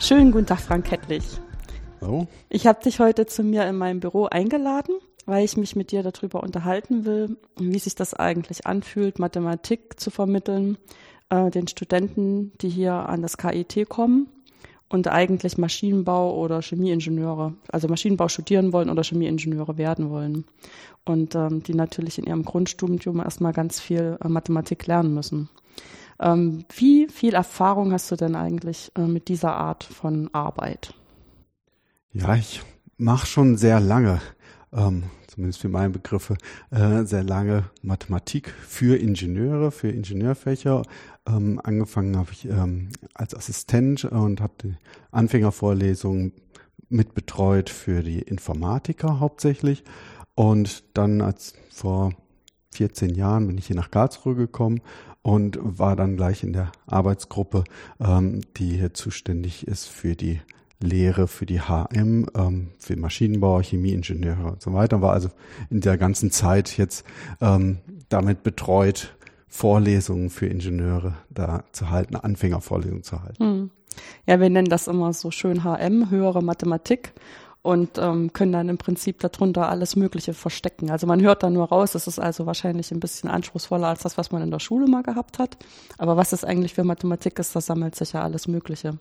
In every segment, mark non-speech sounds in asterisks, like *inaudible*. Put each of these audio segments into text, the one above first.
Schönen guten Tag, Frank Kettlich. Hallo. Ich habe dich heute zu mir in meinem Büro eingeladen, weil ich mich mit dir darüber unterhalten will, wie sich das eigentlich anfühlt, Mathematik zu vermitteln, äh, den Studenten, die hier an das KIT kommen und eigentlich Maschinenbau oder Chemieingenieure, also Maschinenbau studieren wollen oder Chemieingenieure werden wollen. Und ähm, die natürlich in ihrem Grundstudium erstmal ganz viel äh, Mathematik lernen müssen. Ähm, wie viel Erfahrung hast du denn eigentlich äh, mit dieser Art von Arbeit? Ja, ich mache schon sehr lange, ähm, zumindest für meine Begriffe, äh, sehr lange Mathematik für Ingenieure, für Ingenieurfächer. Ähm, angefangen habe ich ähm, als Assistent und habe die Anfängervorlesungen mitbetreut für die Informatiker hauptsächlich. Und dann als vor 14 Jahren bin ich hier nach Karlsruhe gekommen und war dann gleich in der Arbeitsgruppe, ähm, die hier zuständig ist für die Lehre, für die HM, ähm, für Maschinenbau, Chemieingenieure und so weiter. War also in der ganzen Zeit jetzt ähm, damit betreut, Vorlesungen für Ingenieure da zu halten, Anfängervorlesungen zu halten. Hm. Ja, wir nennen das immer so schön HM, höhere Mathematik und ähm, können dann im Prinzip darunter alles Mögliche verstecken. Also man hört da nur raus, es ist also wahrscheinlich ein bisschen anspruchsvoller als das, was man in der Schule mal gehabt hat. Aber was es eigentlich für Mathematik ist, da sammelt sich ja alles Mögliche.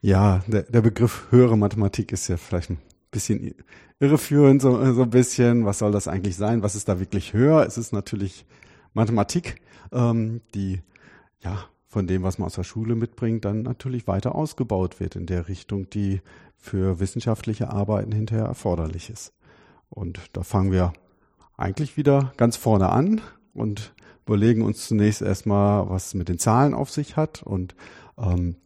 Ja, der, der Begriff höhere Mathematik ist ja vielleicht ein bisschen irreführend, so, so ein bisschen. Was soll das eigentlich sein? Was ist da wirklich höher? Es ist natürlich Mathematik, ähm, die ja von dem, was man aus der Schule mitbringt, dann natürlich weiter ausgebaut wird in der Richtung, die für wissenschaftliche Arbeiten hinterher erforderlich ist. Und da fangen wir eigentlich wieder ganz vorne an und überlegen uns zunächst erstmal, was mit den Zahlen auf sich hat und ähm,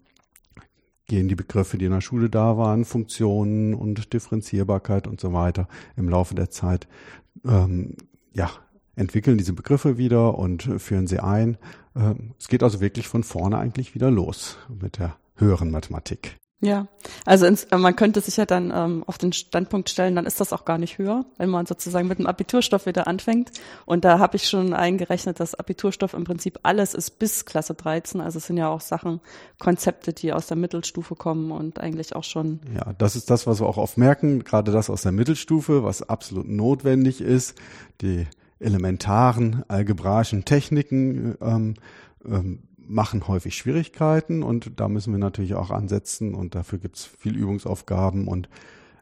gehen die Begriffe, die in der Schule da waren, Funktionen und Differenzierbarkeit und so weiter im Laufe der Zeit, ähm, ja, entwickeln diese Begriffe wieder und führen sie ein. Ähm, es geht also wirklich von vorne eigentlich wieder los mit der höheren Mathematik. Ja, also ins, äh, man könnte sich ja dann ähm, auf den Standpunkt stellen, dann ist das auch gar nicht höher, wenn man sozusagen mit dem Abiturstoff wieder anfängt. Und da habe ich schon eingerechnet, dass Abiturstoff im Prinzip alles ist bis Klasse 13. Also es sind ja auch Sachen, Konzepte, die aus der Mittelstufe kommen und eigentlich auch schon. Ja, das ist das, was wir auch oft merken, gerade das aus der Mittelstufe, was absolut notwendig ist. Die elementaren algebraischen Techniken ähm, ähm, machen häufig Schwierigkeiten und da müssen wir natürlich auch ansetzen und dafür gibt es viel Übungsaufgaben und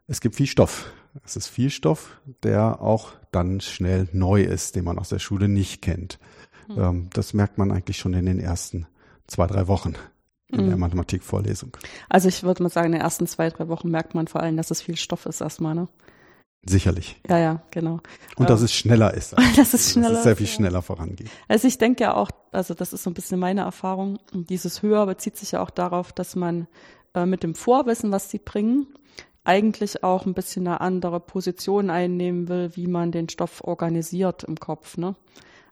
es gibt viel Stoff. Es ist viel Stoff, der auch dann schnell neu ist, den man aus der Schule nicht kennt. Mhm. das merkt man eigentlich schon in den ersten zwei, drei Wochen in mhm. der Mathematikvorlesung. Also ich würde mal sagen, in den ersten zwei, drei Wochen merkt man vor allem, dass es viel Stoff ist erstmal, ne? Sicherlich. Ja, ja, genau. Und dass ähm, es schneller ist. *laughs* dass es schneller dass es sehr viel schneller vorangeht. Also ich denke ja auch, also das ist so ein bisschen meine Erfahrung, dieses Höher bezieht sich ja auch darauf, dass man äh, mit dem Vorwissen, was sie bringen, eigentlich auch ein bisschen eine andere Position einnehmen will, wie man den Stoff organisiert im Kopf, ne?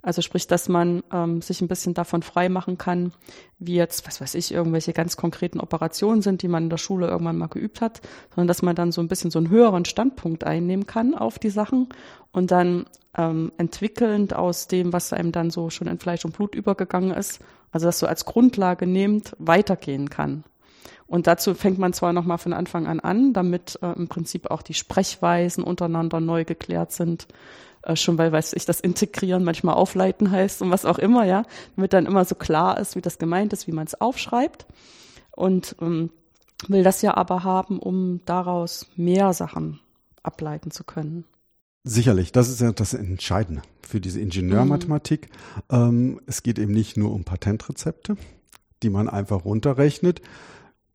Also sprich, dass man ähm, sich ein bisschen davon frei machen kann, wie jetzt, was weiß ich, irgendwelche ganz konkreten Operationen sind, die man in der Schule irgendwann mal geübt hat, sondern dass man dann so ein bisschen so einen höheren Standpunkt einnehmen kann auf die Sachen und dann ähm, entwickelnd aus dem, was einem dann so schon in Fleisch und Blut übergegangen ist, also das so als Grundlage nehmend, weitergehen kann. Und dazu fängt man zwar nochmal von Anfang an an, damit äh, im Prinzip auch die Sprechweisen untereinander neu geklärt sind, äh, schon weil, weiß ich, das Integrieren manchmal aufleiten heißt und was auch immer, ja, damit dann immer so klar ist, wie das gemeint ist, wie man es aufschreibt. Und ähm, will das ja aber haben, um daraus mehr Sachen ableiten zu können. Sicherlich, das ist ja das Entscheidende für diese Ingenieurmathematik. Mhm. Ähm, es geht eben nicht nur um Patentrezepte, die man einfach runterrechnet,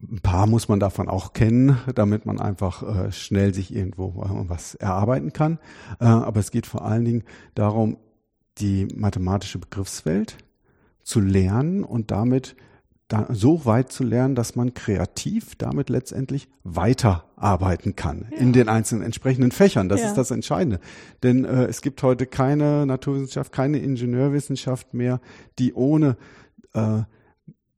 ein paar muss man davon auch kennen, damit man einfach äh, schnell sich irgendwo äh, was erarbeiten kann. Äh, aber es geht vor allen Dingen darum, die mathematische Begriffswelt zu lernen und damit da so weit zu lernen, dass man kreativ damit letztendlich weiterarbeiten kann ja. in den einzelnen entsprechenden Fächern. Das ja. ist das Entscheidende. Denn äh, es gibt heute keine Naturwissenschaft, keine Ingenieurwissenschaft mehr, die ohne äh,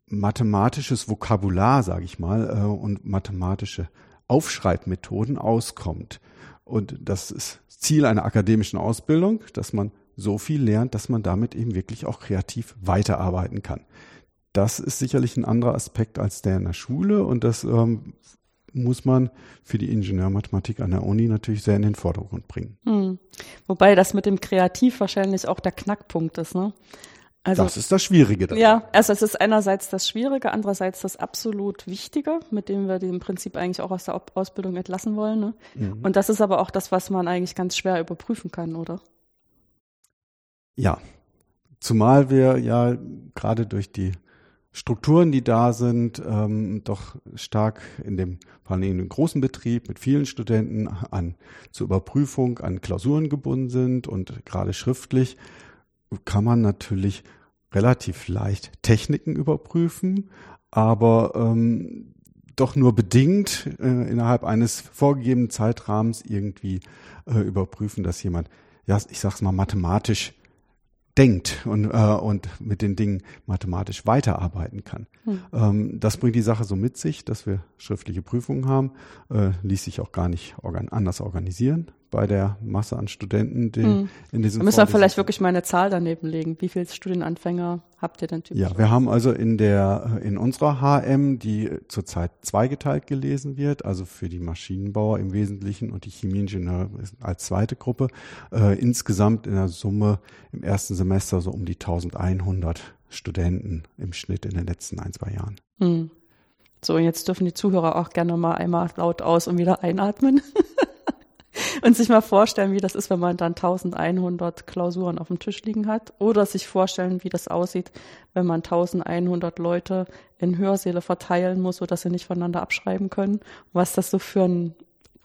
mathematisches Vokabular, sage ich mal, äh, und mathematische Aufschreibmethoden auskommt. Und das ist Ziel einer akademischen Ausbildung, dass man so viel lernt, dass man damit eben wirklich auch kreativ weiterarbeiten kann. das ist sicherlich ein anderer Aspekt als der in der Schule und das ähm, muss man für die Ingenieurmathematik an der Uni natürlich sehr in den Vordergrund bringen. Hm. Wobei das mit dem Kreativ wahrscheinlich auch der Knackpunkt ist, ne? Also, das ist das Schwierige. Dabei. Ja, also es ist einerseits das Schwierige, andererseits das absolut Wichtige, mit dem wir die im Prinzip eigentlich auch aus der Ausbildung entlassen wollen. Ne? Mhm. Und das ist aber auch das, was man eigentlich ganz schwer überprüfen kann, oder? Ja, zumal wir ja gerade durch die Strukturen, die da sind, ähm, doch stark in dem, vor allem in dem großen Betrieb mit vielen Studenten an zur Überprüfung an Klausuren gebunden sind und gerade schriftlich kann man natürlich relativ leicht Techniken überprüfen, aber ähm, doch nur bedingt äh, innerhalb eines vorgegebenen Zeitrahmens irgendwie äh, überprüfen, dass jemand, ja, ich sag's mal, mathematisch denkt und, äh, und mit den Dingen mathematisch weiterarbeiten kann. Hm. Ähm, das bringt die Sache so mit sich, dass wir schriftliche Prüfungen haben, äh, ließ sich auch gar nicht organ anders organisieren bei der Masse an Studenten, die hm. in diesem Da müssen wir vielleicht wirklich mal eine Zahl daneben legen. Wie viele Studienanfänger habt ihr denn typisch? Ja, wir haben also in der, in unserer HM, die zurzeit zweigeteilt gelesen wird, also für die Maschinenbauer im Wesentlichen und die Chemieingenieure als zweite Gruppe, äh, insgesamt in der Summe im ersten Semester so um die 1100 Studenten im Schnitt in den letzten ein, zwei Jahren. Hm. So, jetzt dürfen die Zuhörer auch gerne mal einmal laut aus und wieder einatmen. *laughs* *laughs* und sich mal vorstellen, wie das ist, wenn man dann 1100 Klausuren auf dem Tisch liegen hat. Oder sich vorstellen, wie das aussieht, wenn man 1100 Leute in Hörsäle verteilen muss, sodass sie nicht voneinander abschreiben können. Was das so für einen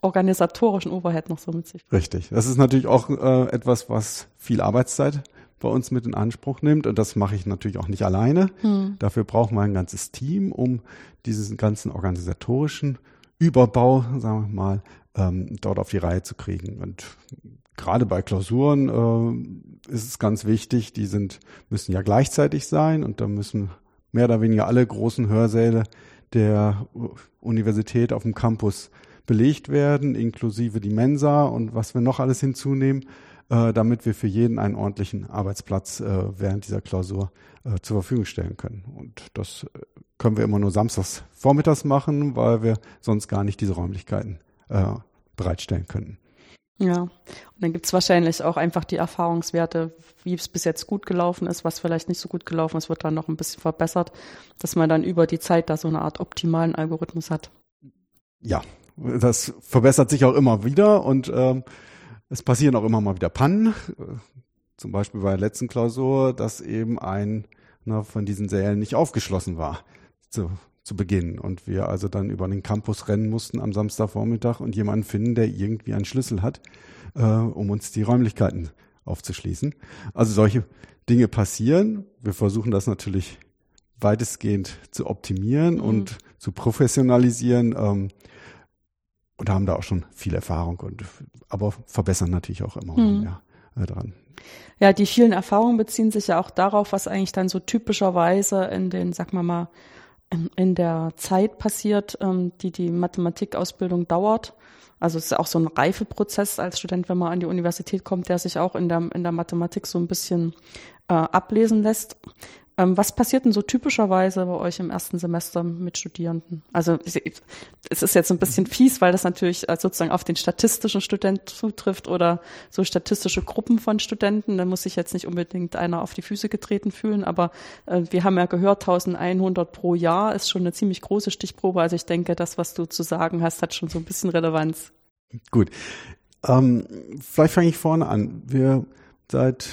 organisatorischen Overhead noch so mit sich. Richtig. Das ist natürlich auch äh, etwas, was viel Arbeitszeit bei uns mit in Anspruch nimmt. Und das mache ich natürlich auch nicht alleine. Hm. Dafür brauchen wir ein ganzes Team, um diesen ganzen organisatorischen Überbau, sagen wir mal, ähm, dort auf die Reihe zu kriegen. Und gerade bei Klausuren äh, ist es ganz wichtig, die sind, müssen ja gleichzeitig sein und da müssen mehr oder weniger alle großen Hörsäle der Universität auf dem Campus belegt werden, inklusive die Mensa und was wir noch alles hinzunehmen, äh, damit wir für jeden einen ordentlichen Arbeitsplatz äh, während dieser Klausur äh, zur Verfügung stellen können. Und das äh, können wir immer nur samstags vormittags machen, weil wir sonst gar nicht diese Räumlichkeiten äh, bereitstellen könnten. Ja, und dann gibt es wahrscheinlich auch einfach die Erfahrungswerte, wie es bis jetzt gut gelaufen ist, was vielleicht nicht so gut gelaufen ist, wird dann noch ein bisschen verbessert, dass man dann über die Zeit da so eine Art optimalen Algorithmus hat. Ja, das verbessert sich auch immer wieder und ähm, es passieren auch immer mal wieder Pannen. Zum Beispiel bei der letzten Klausur, dass eben ein na, von diesen Sälen nicht aufgeschlossen war. So, zu Beginn und wir also dann über den Campus rennen mussten am Samstagvormittag und jemanden finden, der irgendwie einen Schlüssel hat, äh, um uns die Räumlichkeiten aufzuschließen. Also solche Dinge passieren. Wir versuchen das natürlich weitestgehend zu optimieren mhm. und zu professionalisieren ähm, und haben da auch schon viel Erfahrung und aber verbessern natürlich auch immer mhm. mehr äh, dran. Ja, die vielen Erfahrungen beziehen sich ja auch darauf, was eigentlich dann so typischerweise in den, sag mal mal, in der Zeit passiert, ähm, die die Mathematikausbildung dauert. Also es ist auch so ein Reifeprozess als Student, wenn man an die Universität kommt, der sich auch in der, in der Mathematik so ein bisschen äh, ablesen lässt. Ähm, was passiert denn so typischerweise bei euch im ersten Semester mit Studierenden? Also es ist jetzt ein bisschen fies, weil das natürlich äh, sozusagen auf den statistischen Student zutrifft oder so statistische Gruppen von Studenten. Da muss sich jetzt nicht unbedingt einer auf die Füße getreten fühlen, aber äh, wir haben ja gehört, 1100 pro Jahr ist schon eine ziemlich große Stichprobe. Also ich denke, das, was du zu sagen hast, hat schon so ein bisschen Relevanz. Gut. Ähm, vielleicht fange ich vorne an. Wir seit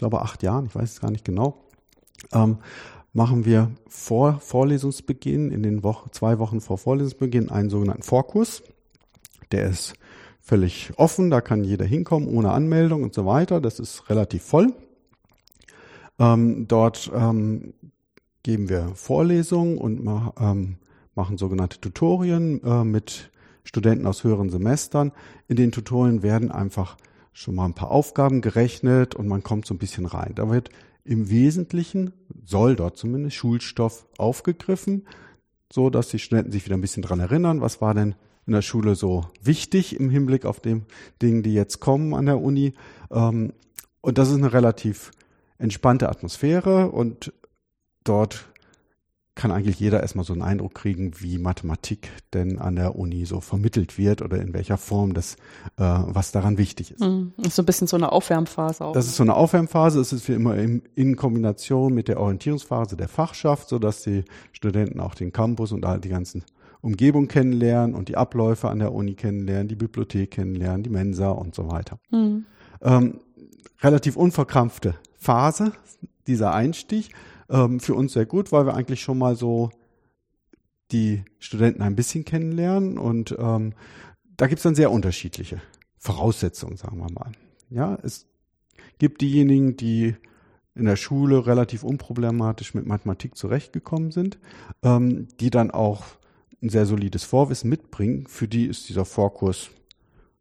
glaube acht Jahren, ich weiß es gar nicht genau, ähm, machen wir vor Vorlesungsbeginn, in den Wochen, zwei Wochen vor Vorlesungsbeginn, einen sogenannten Vorkurs. Der ist völlig offen, da kann jeder hinkommen, ohne Anmeldung und so weiter. Das ist relativ voll. Ähm, dort ähm, geben wir Vorlesungen und ma ähm, machen sogenannte Tutorien äh, mit Studenten aus höheren Semestern. In den Tutorien werden einfach schon mal ein paar Aufgaben gerechnet und man kommt so ein bisschen rein. Da wird im Wesentlichen, soll dort zumindest, Schulstoff aufgegriffen, so dass die Studenten sich wieder ein bisschen dran erinnern, was war denn in der Schule so wichtig im Hinblick auf den Dingen, die jetzt kommen an der Uni. Ähm, und das ist eine relativ entspannte Atmosphäre und dort kann eigentlich jeder erstmal so einen Eindruck kriegen, wie Mathematik denn an der Uni so vermittelt wird oder in welcher Form das, äh, was daran wichtig ist. Mhm. Das ist so ein bisschen so eine Aufwärmphase auch. Das ist so eine Aufwärmphase. Es ist wie immer in, in Kombination mit der Orientierungsphase der Fachschaft, so dass die Studenten auch den Campus und all die ganzen Umgebung kennenlernen und die Abläufe an der Uni kennenlernen, die Bibliothek kennenlernen, die Mensa und so weiter. Mhm. Ähm, relativ unverkrampfte Phase, dieser Einstieg ähm, für uns sehr gut, weil wir eigentlich schon mal so die Studenten ein bisschen kennenlernen und ähm, da gibt es dann sehr unterschiedliche Voraussetzungen, sagen wir mal. Ja, es gibt diejenigen, die in der Schule relativ unproblematisch mit Mathematik zurechtgekommen sind, ähm, die dann auch ein sehr solides Vorwissen mitbringen. Für die ist dieser Vorkurs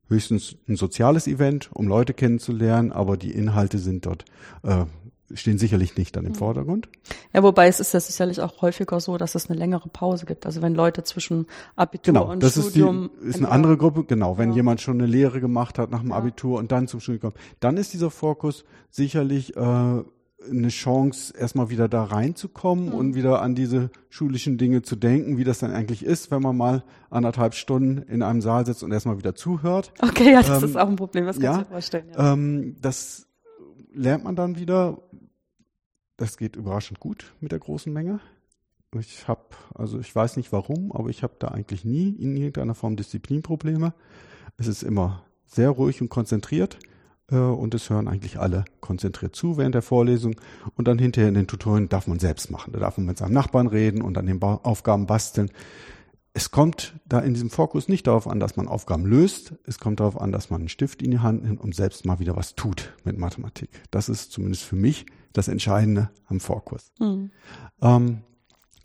höchstens ein soziales Event, um Leute kennenzulernen, aber die Inhalte sind dort äh, stehen sicherlich nicht dann im mhm. Vordergrund. Ja, wobei es ist ja sicherlich auch häufiger so, dass es eine längere Pause gibt. Also wenn Leute zwischen Abitur genau, und das Studium. Ist, die, ist eine andere Gruppe, genau. Wenn ja. jemand schon eine Lehre gemacht hat nach dem ja. Abitur und dann zum Studium kommt, dann ist dieser Fokus sicherlich äh, eine Chance, erstmal wieder da reinzukommen mhm. und wieder an diese schulischen Dinge zu denken, wie das dann eigentlich ist, wenn man mal anderthalb Stunden in einem Saal sitzt und erstmal wieder zuhört. Okay, ja, das ähm, ist auch ein Problem, das kannst ja, du vorstellen. Ja. Ähm, das lernt man dann wieder das geht überraschend gut mit der großen Menge. Ich habe, also ich weiß nicht warum, aber ich habe da eigentlich nie in irgendeiner Form Disziplinprobleme. Es ist immer sehr ruhig und konzentriert äh, und es hören eigentlich alle konzentriert zu während der Vorlesung und dann hinterher in den Tutorien darf man selbst machen. Da darf man mit seinem Nachbarn reden und an den ba Aufgaben basteln. Es kommt da in diesem Fokus nicht darauf an, dass man Aufgaben löst. Es kommt darauf an, dass man einen Stift in die Hand nimmt und selbst mal wieder was tut mit Mathematik. Das ist zumindest für mich das Entscheidende am Vorkurs. Mhm. Ähm,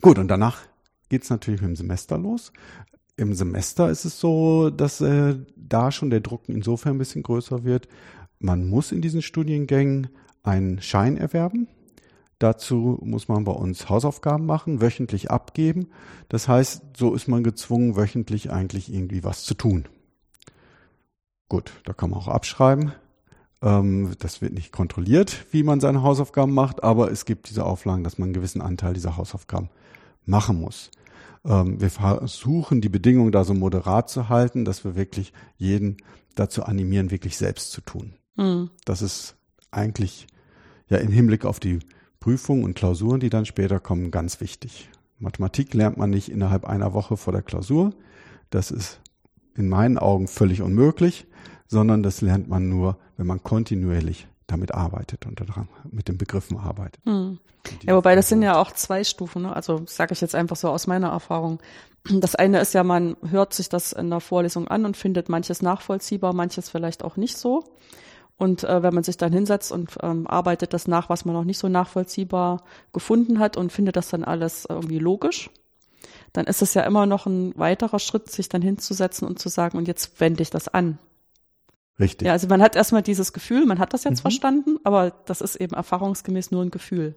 gut, und danach geht's natürlich mit dem Semester los. Im Semester ist es so, dass äh, da schon der Druck insofern ein bisschen größer wird. Man muss in diesen Studiengängen einen Schein erwerben. Dazu muss man bei uns Hausaufgaben machen, wöchentlich abgeben. Das heißt, so ist man gezwungen, wöchentlich eigentlich irgendwie was zu tun. Gut, da kann man auch abschreiben. Ähm, das wird nicht kontrolliert, wie man seine Hausaufgaben macht, aber es gibt diese Auflagen, dass man einen gewissen Anteil dieser Hausaufgaben machen muss. Ähm, wir versuchen, die Bedingungen da so moderat zu halten, dass wir wirklich jeden dazu animieren, wirklich selbst zu tun. Mhm. Das ist eigentlich ja im Hinblick auf die Prüfungen und Klausuren, die dann später kommen, ganz wichtig. Mathematik lernt man nicht innerhalb einer Woche vor der Klausur. Das ist in meinen Augen völlig unmöglich sondern das lernt man nur, wenn man kontinuierlich damit arbeitet und daran mit den Begriffen arbeitet. Hm. Ja, wobei das sind ja auch zwei Stufen. Ne? Also sage ich jetzt einfach so aus meiner Erfahrung. Das eine ist ja, man hört sich das in der Vorlesung an und findet manches nachvollziehbar, manches vielleicht auch nicht so. Und äh, wenn man sich dann hinsetzt und ähm, arbeitet das nach, was man noch nicht so nachvollziehbar gefunden hat und findet das dann alles irgendwie logisch, dann ist es ja immer noch ein weiterer Schritt, sich dann hinzusetzen und zu sagen, und jetzt wende ich das an. Richtig. Ja, also man hat erstmal dieses Gefühl, man hat das jetzt mhm. verstanden, aber das ist eben erfahrungsgemäß nur ein Gefühl.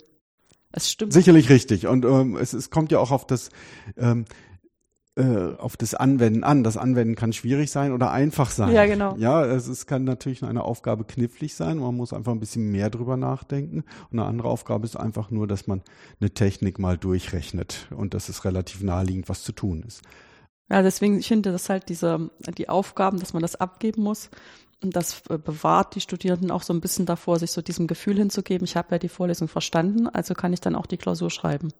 Es stimmt. Sicherlich richtig. Und ähm, es, es kommt ja auch auf das, ähm, äh, auf das Anwenden an. Das Anwenden kann schwierig sein oder einfach sein. Ja, genau. Ja, es, es kann natürlich eine Aufgabe knifflig sein. Man muss einfach ein bisschen mehr drüber nachdenken. Und eine andere Aufgabe ist einfach nur, dass man eine Technik mal durchrechnet und dass es relativ naheliegend, was zu tun ist. Ja, deswegen, ich finde das halt diese, die Aufgaben, dass man das abgeben muss, und das äh, bewahrt die Studierenden auch so ein bisschen davor, sich so diesem Gefühl hinzugeben, ich habe ja die Vorlesung verstanden, also kann ich dann auch die Klausur schreiben.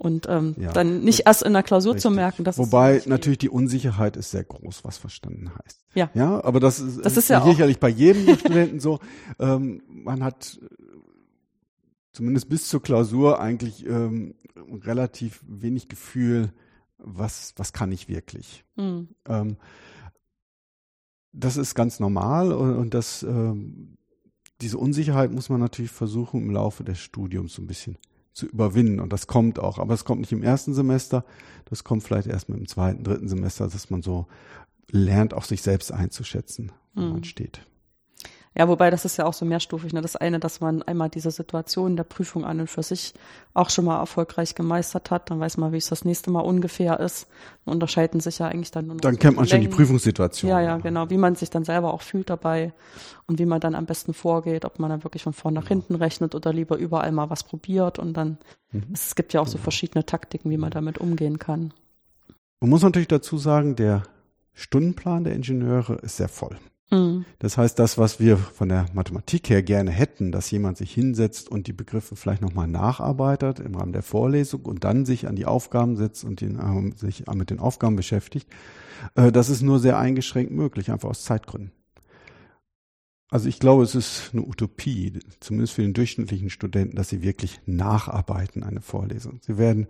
Und ähm, ja. dann nicht erst in der Klausur Richtig. zu merken, dass Wobei es natürlich die Unsicherheit ist sehr groß, was verstanden heißt. Ja. Ja, aber das ist, das ist ja sicherlich auch. bei jedem Studenten so. *laughs* Ähm, man hat zumindest bis zur Klausur eigentlich ähm, relativ wenig Gefühl, was, was kann ich wirklich. Mhm. Ähm, das ist ganz normal und, und das, ähm, diese Unsicherheit muss man natürlich versuchen im Laufe des Studiums so ein bisschen zu überwinden und das kommt auch, aber es kommt nicht im ersten Semester, das kommt vielleicht erst mit dem zweiten, dritten Semester, dass man so lernt, auch sich selbst einzuschätzen, wo mhm. man steht. Ja, wobei das ist ja auch so mehrstufig. Ne? Das eine, dass man einmal diese Situation der Prüfung an und für sich auch schon mal erfolgreich gemeistert hat, dann weiß man, wie es das nächste Mal ungefähr ist. Und unterscheiden sich ja eigentlich dann nur noch. Dann kennt man schon die Prüfungssituation. Ja, ja, genau. Wie man sich dann selber auch fühlt dabei und wie man dann am besten vorgeht, ob man dann wirklich von vorn nach hinten rechnet oder lieber überall mal was probiert und dann, mhm. es gibt ja auch so verschiedene Taktiken, wie man damit umgehen kann. Man muss natürlich dazu sagen, der Stundenplan der Ingenieure ist sehr voll. Mhm. Das heißt, das, was wir von der Mathematik her gerne hätten, dass jemand sich hinsetzt und die Begriffe vielleicht nochmal nacharbeitet im Rahmen der Vorlesung und dann sich an die Aufgaben setzt und den, äh, sich mit den Aufgaben beschäftigt, äh, das ist nur sehr eingeschränkt möglich, einfach aus Zeitgründen. Also ich glaube, es ist eine Utopie, zumindest für den durchschnittlichen Studenten, dass sie wirklich nacharbeiten eine Vorlesung. Sie werden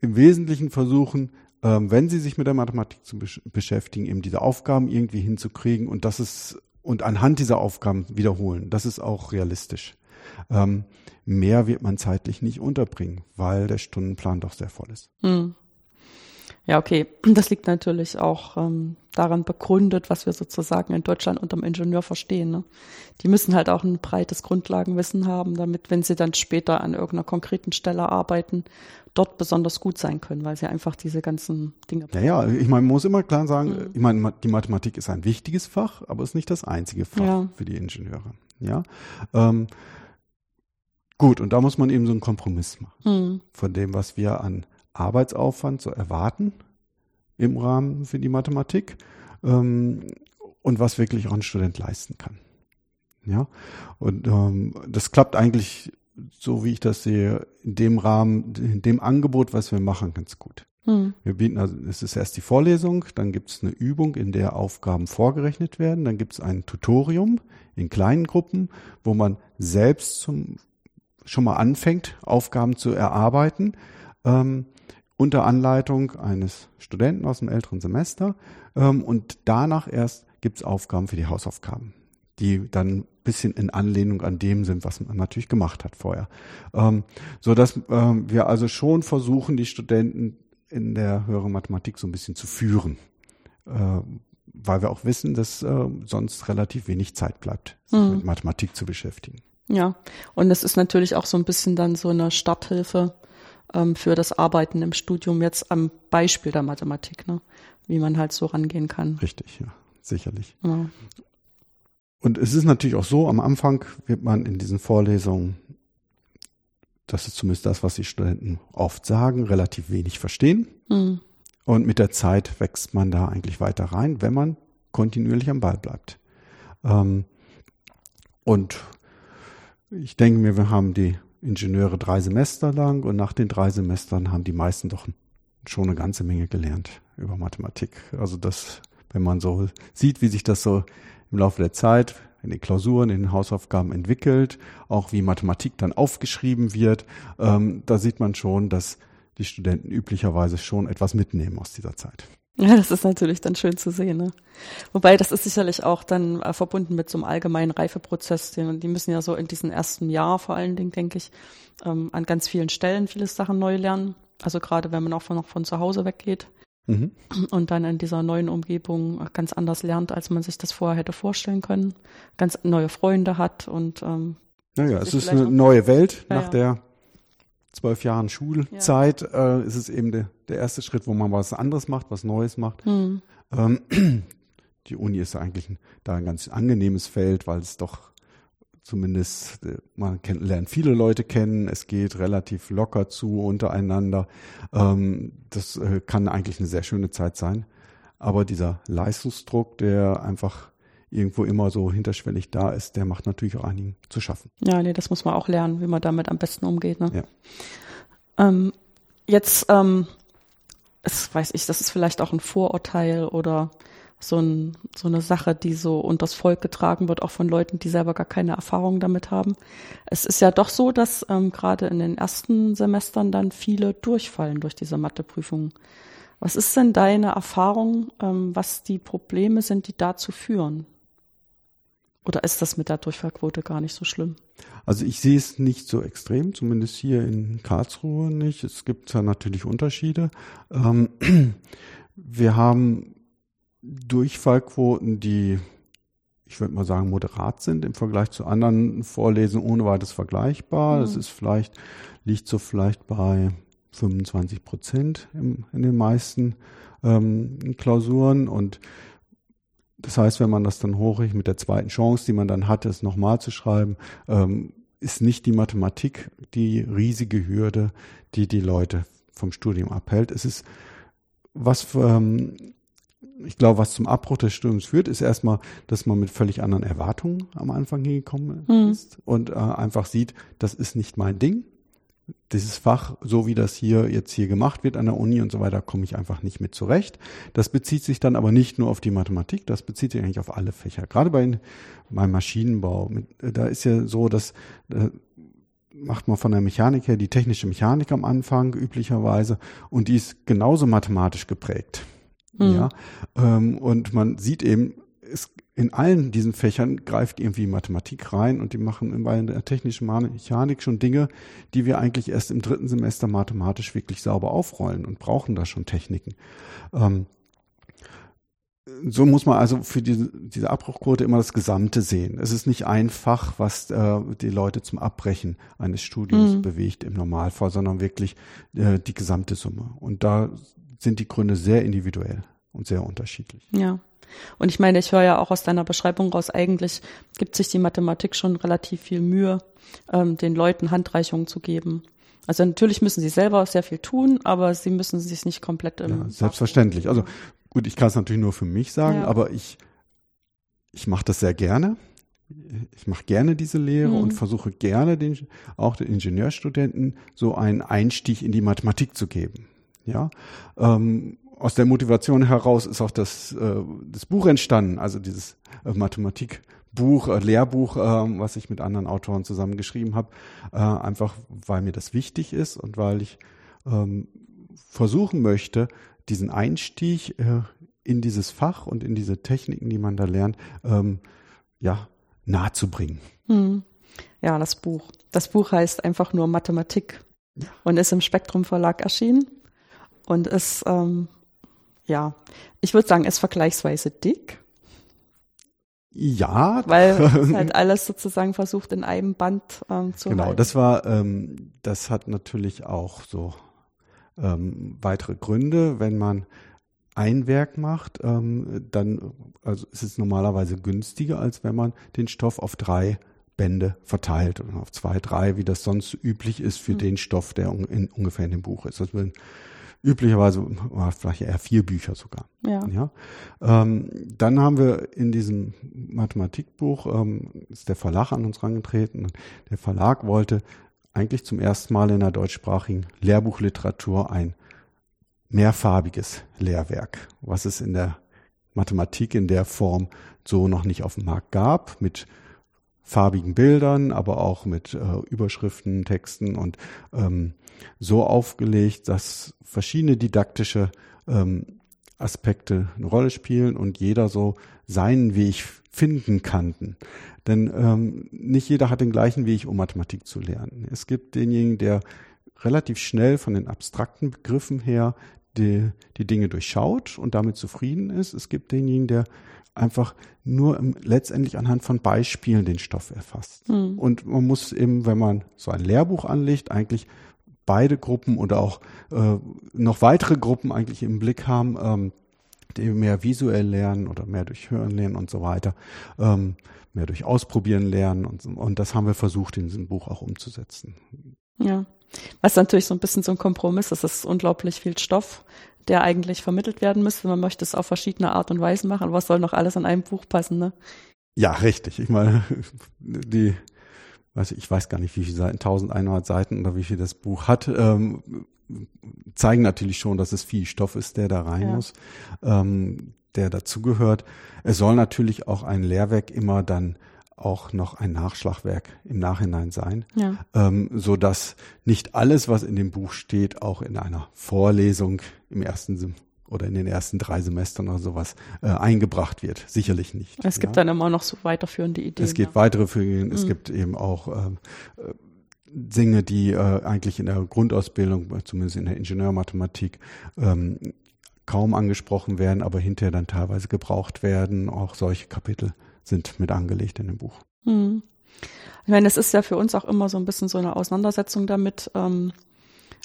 im Wesentlichen versuchen, ähm, wenn sie sich mit der Mathematik zu besch beschäftigen, eben diese Aufgaben irgendwie hinzukriegen und das ist und anhand dieser Aufgaben wiederholen. Das ist auch realistisch. Ähm, mehr wird man zeitlich nicht unterbringen, weil der Stundenplan doch sehr voll ist. Hm. Ja, okay. *clears throat* Das liegt natürlich auch ähm, daran begründet, was wir sozusagen in Deutschland unterm Ingenieur verstehen. Ne? Die müssen halt auch ein breites Grundlagenwissen haben, damit, wenn sie dann später an irgendeiner konkreten Stelle arbeiten, dort besonders gut sein können, weil sie einfach diese ganzen Dinge. Ja, ja, ich meine, man muss immer klar sagen, mhm. ich meine, die Mathematik ist ein wichtiges Fach, aber ist nicht das einzige Fach ja. für die Ingenieure. Ja. Ähm, gut, und da muss man eben so einen Kompromiss machen mhm. von dem, was wir an Arbeitsaufwand zu erwarten im Rahmen für die Mathematik ähm, und was wirklich auch ein Student leisten kann. Ja, und ähm, das klappt eigentlich, so wie ich das sehe, in dem Rahmen, in dem Angebot, was wir machen, ganz gut. Hm. Wir bieten also, es ist erst die Vorlesung, dann gibt es eine Übung, in der Aufgaben vorgerechnet werden, dann gibt es ein Tutorium in kleinen Gruppen, wo man selbst zum, schon mal anfängt, Aufgaben zu erarbeiten. Ähm, unter Anleitung eines Studenten aus dem älteren Semester. Ähm, und danach erst gibt es Aufgaben für die Hausaufgaben, die dann bisschen in Anlehnung an dem sind, was man natürlich gemacht hat vorher. Ähm, so dass ähm, wir also schon versuchen, die Studenten in der höheren Mathematik so ein bisschen zu führen. Äh, weil wir auch wissen, dass äh, sonst relativ wenig Zeit bleibt, sich mhm. mit Mathematik zu beschäftigen. Ja, und es ist natürlich auch so ein bisschen dann so eine Starthilfe ähm, für das Arbeiten im Studium jetzt am Beispiel der Mathematik, ne? wie man halt so rangehen kann. Richtig, ja, sicherlich. Ja. Und es ist natürlich auch so, am Anfang wird man in diesen Vorlesungen, das ist zumindest das, was die Studenten oft sagen, relativ wenig verstehen. Mhm. Und mit der Zeit wächst man da eigentlich weiter rein, wenn man kontinuierlich am Ball bleibt. Ähm, und ich denke mir, wir haben die Ingenieure drei Semester lang und nach den drei Semestern haben die meisten doch schon eine ganze Menge gelernt über Mathematik. Also das, wenn man so sieht, wie sich das so im Laufe der Zeit in den Klausuren, in den Hausaufgaben entwickelt, auch wie Mathematik dann aufgeschrieben wird, ähm, da sieht man schon, dass die Studenten üblicherweise schon etwas mitnehmen aus dieser Zeit. Ja, das ist natürlich dann schön zu sehen. Ne? Wobei das ist sicherlich auch dann äh, verbunden mit so einem allgemeinen Reifeprozess. Den, die müssen ja so in diesem ersten Jahr vor allen Dingen, denke ich, ähm, an ganz vielen Stellen viele Sachen neu lernen. Also gerade wenn man auch von, noch von zu Hause weggeht mhm. und dann in dieser neuen Umgebung ganz anders lernt, als man sich das vorher hätte vorstellen können. Ganz neue Freunde hat und ähm, naja, es ist eine neue Welt ja, nach ja. der zwölf Jahren Schulzeit ja. äh, ist es eben de, der erste Schritt, wo man was anderes macht, was Neues macht. Mhm. Ähm, *clears throat* die Uni ist eigentlich ein, da ein ganz angenehmes Feld, weil es doch zumindest, äh, man kennt, lernt viele Leute kennen, es geht relativ locker zu untereinander. Ähm, das äh, kann eigentlich eine sehr schöne Zeit sein. Aber dieser Leistungsdruck, der einfach irgendwo immer so hinterschwellig da ist, der macht natürlich auch einigen zu schaffen. Ja, nee, das muss man auch lernen, wie man damit am besten umgeht. Ne? Ja. Ähm, jetzt, ähm, das weiß ich, das ist vielleicht auch ein Vorurteil oder so, ein, so eine Sache, die so unters Volk getragen wird, auch von Leuten, die selber gar keine Erfahrung damit haben. Es ist ja doch so, dass ähm, gerade in den ersten Semestern dann viele durchfallen durch diese Matheprüfungen. Was ist denn deine Erfahrung, ähm, was die Probleme sind, die dazu führen? Oder ist das mit der Durchfallquote gar nicht so schlimm? Also ich sehe es nicht so extrem, zumindest hier in Karlsruhe nicht. Es gibt ja natürlich Unterschiede. Ähm, *clears throat* wir haben Durchfallquoten, die ich würde mal sagen, moderat sind im Vergleich zu anderen Vorlesungen ohne weiteres vergleichbar. Das mhm. ist vielleicht, liegt so vielleicht bei 25 Prozent im, in den meisten ähm, Klausuren und das heißt, wenn man das dann hochricht mit der zweiten Chance, die man dann hatte, es nochmal zu schreiben, ähm, ist nicht die Mathematik die riesige Hürde, die die Leute vom Studium abhält. Es ist was, ähm, ich glaube, was zum Abbruch des Studiums führt, ist erstmal, dass man mit völlig anderen Erwartungen am Anfang hingekommen mhm. ist und äh, einfach sieht, das ist nicht mein Ding dieses Fach, so wie das hier jetzt hier gemacht wird an der Uni und so weiter, komme ich einfach nicht mit zurecht. Das bezieht sich dann aber nicht nur auf die Mathematik, das bezieht sich eigentlich auf alle Fächer. Gerade bei meinem Maschinenbau, mit, da ist ja so, dass äh, macht man von der Mechanik her die technische Mechanik am Anfang üblicherweise und die ist genauso mathematisch geprägt. Mhm. Ja, ähm, und man sieht eben, es in allen diesen Fächern greift irgendwie Mathematik rein und die machen bei der technischen Mechanik schon Dinge, die wir eigentlich erst im dritten Semester mathematisch wirklich sauber aufrollen und brauchen da schon Techniken. Ähm, so muss man also für diese, diese Abbruchquote immer das Gesamte sehen. Es ist nicht einfach, was äh, die Leute zum Abbrechen eines Studiums mhm. bewegt im Normalfall, sondern wirklich äh, die gesamte Summe. Und da sind die Gründe sehr individuell und sehr unterschiedlich. Ja. Und ich meine, ich höre ja auch aus deiner Beschreibung raus, eigentlich gibt sich die Mathematik schon relativ viel Mühe, ähm, den Leuten Handreichungen zu geben. Also natürlich müssen sie selber sehr viel tun, aber sie müssen sich nicht komplett im ja, Selbstverständlich. Also gut, ich kann es natürlich nur für mich sagen, ja. aber ich, ich mache das sehr gerne. Ich mache gerne diese Lehre mhm. und versuche gerne den, auch den Ingenieurstudenten so einen Einstieg in die Mathematik zu geben. Ja, ähm, aus der Motivation heraus ist auch das, äh, das Buch entstanden, also dieses äh, Mathematikbuch, äh, Lehrbuch, äh, was ich mit anderen Autoren zusammen geschrieben habe, äh, einfach weil mir das wichtig ist und weil ich ähm, versuchen möchte, diesen Einstieg äh, in dieses Fach und in diese Techniken, die man da lernt, ähm, ja, nahe zu bringen. Hm. Ja, das Buch. Das Buch heißt einfach nur Mathematik ja. und ist im Spektrum Verlag erschienen und ist ähm, ja, ich würde sagen, ist vergleichsweise dick. Ja. Weil *laughs* es halt alles sozusagen versucht in einem Band ähm, zu Genau, halten. das war, ähm, das hat natürlich auch so ähm, weitere Gründe, wenn man ein Werk macht, ähm, dann also ist es normalerweise günstiger, als wenn man den Stoff auf drei Bände verteilt oder auf zwei, drei, wie das sonst üblich ist für mhm. den Stoff, der un in, ungefähr in dem Buch ist. Also wenn üblicherweise vielleicht eher vier Bücher sogar. Ja. ja? Ähm, dann haben wir in diesem Mathematikbuch, ähm, ist der Verlag an uns rangetreten. Der Verlag wollte eigentlich zum ersten Mal in der deutschsprachigen Lehrbuchliteratur ein mehrfarbiges Lehrwerk, was es in der Mathematik in der Form so noch nicht auf dem Markt gab, mit farbigen Bildern, aber auch mit äh, Überschriften, Texten und ähm, so aufgelegt, dass verschiedene didaktische ähm, Aspekte eine Rolle spielen und jeder so seinen Weg finden kann. Denn ähm, nicht jeder hat den gleichen Weg, um Mathematik zu lernen. Es gibt denjenigen, der relativ schnell von den abstrakten Begriffen her die, die Dinge durchschaut und damit zufrieden ist. Es gibt denjenigen, der einfach nur letztendlich anhand von Beispielen den Stoff erfasst. Mhm. Und man muss eben, wenn man so ein Lehrbuch anlegt, eigentlich beide Gruppen oder auch äh, noch weitere Gruppen eigentlich im Blick haben, ähm, die mehr visuell lernen oder mehr durch Hören lernen und so weiter, ähm, mehr durch Ausprobieren lernen und, und das haben wir versucht in diesem Buch auch umzusetzen. Ja, was natürlich so ein bisschen so ein Kompromiss ist, es ist unglaublich viel Stoff, der eigentlich vermittelt werden müsste. Man möchte es auf verschiedene Art und Weise machen, aber was soll noch alles in einem Buch passen, ne? Ja, richtig. Ich meine, *laughs* die weiß ich, ich weiß gar nicht, wie viele Seiten, 1100 Seiten oder wie viel das Buch hat, ähm, zeigen natürlich schon, dass es viel Stoff ist, der da rein ja. muss, ähm, der dazugehört. Es soll natürlich auch ein Lehrwerk immer dann auch noch ein Nachschlagwerk im Nachhinein sein, ja. ähm, so dass nicht alles, was in dem Buch steht, auch in einer Vorlesung im ersten oder in den ersten drei Semestern oder sowas äh, eingebracht wird. Sicherlich nicht. Es gibt ja. dann immer noch so weiterführende Ideen. Es gibt ja. weitere Führungen, es mhm. gibt eben auch ähm, äh, Dinge, die äh, eigentlich in der Grundausbildung, zumindest in der Ingenieurmathematik, ähm, kaum angesprochen werden, aber hinterher dann teilweise gebraucht werden. Auch solche Kapitel sind mit angelegt in dem Buch. Hm. Ich meine, es ist ja für uns auch immer so ein bisschen so eine Auseinandersetzung damit. Ähm,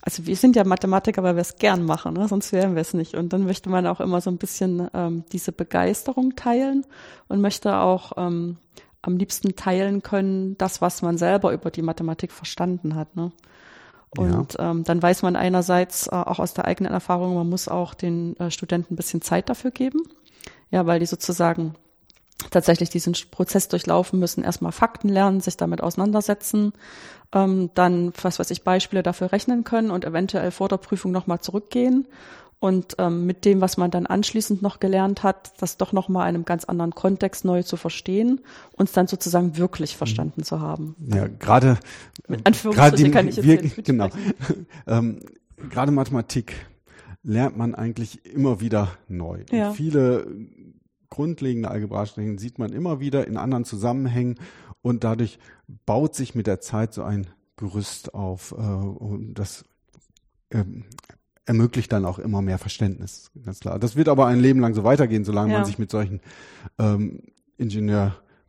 also wir sind ja Mathematiker, weil wir es gern machen, ne? sonst wären wir es nicht. Und dann möchte man auch immer so ein bisschen ähm, diese Begeisterung teilen und möchte auch ähm, am liebsten teilen können, das, was man selber über die Mathematik verstanden hat. Ne? Und ja. ähm, dann weiß man einerseits äh, auch aus der eigenen Erfahrung, man muss auch den äh, Studenten ein bisschen Zeit dafür geben. Ja, weil die sozusagen tatsächlich diesen Prozess durchlaufen müssen, erstmal Fakten lernen, sich damit auseinandersetzen, ähm, dann, was weiß ich, Beispiele dafür rechnen können und eventuell vor der Prüfung nochmal zurückgehen und ähm, mit dem, was man dann anschließend noch gelernt hat, das doch nochmal in einem ganz anderen Kontext neu zu verstehen und es dann sozusagen wirklich verstanden zu haben. Ja, gerade mit Anführungsstrichen kann ich jetzt wir, genau. *laughs* ähm, gerade Mathematik lernt man eigentlich immer wieder neu. Ja. viele grundlegende Algebraischen sieht man immer wieder in anderen Zusammenhängen und dadurch baut sich mit der Zeit so ein Gerüst auf äh, und das ähm, ermöglicht dann auch immer mehr Verständnis, ganz klar. Das wird aber ein Leben lang so weitergehen, solange ja. man sich mit solchen ähm,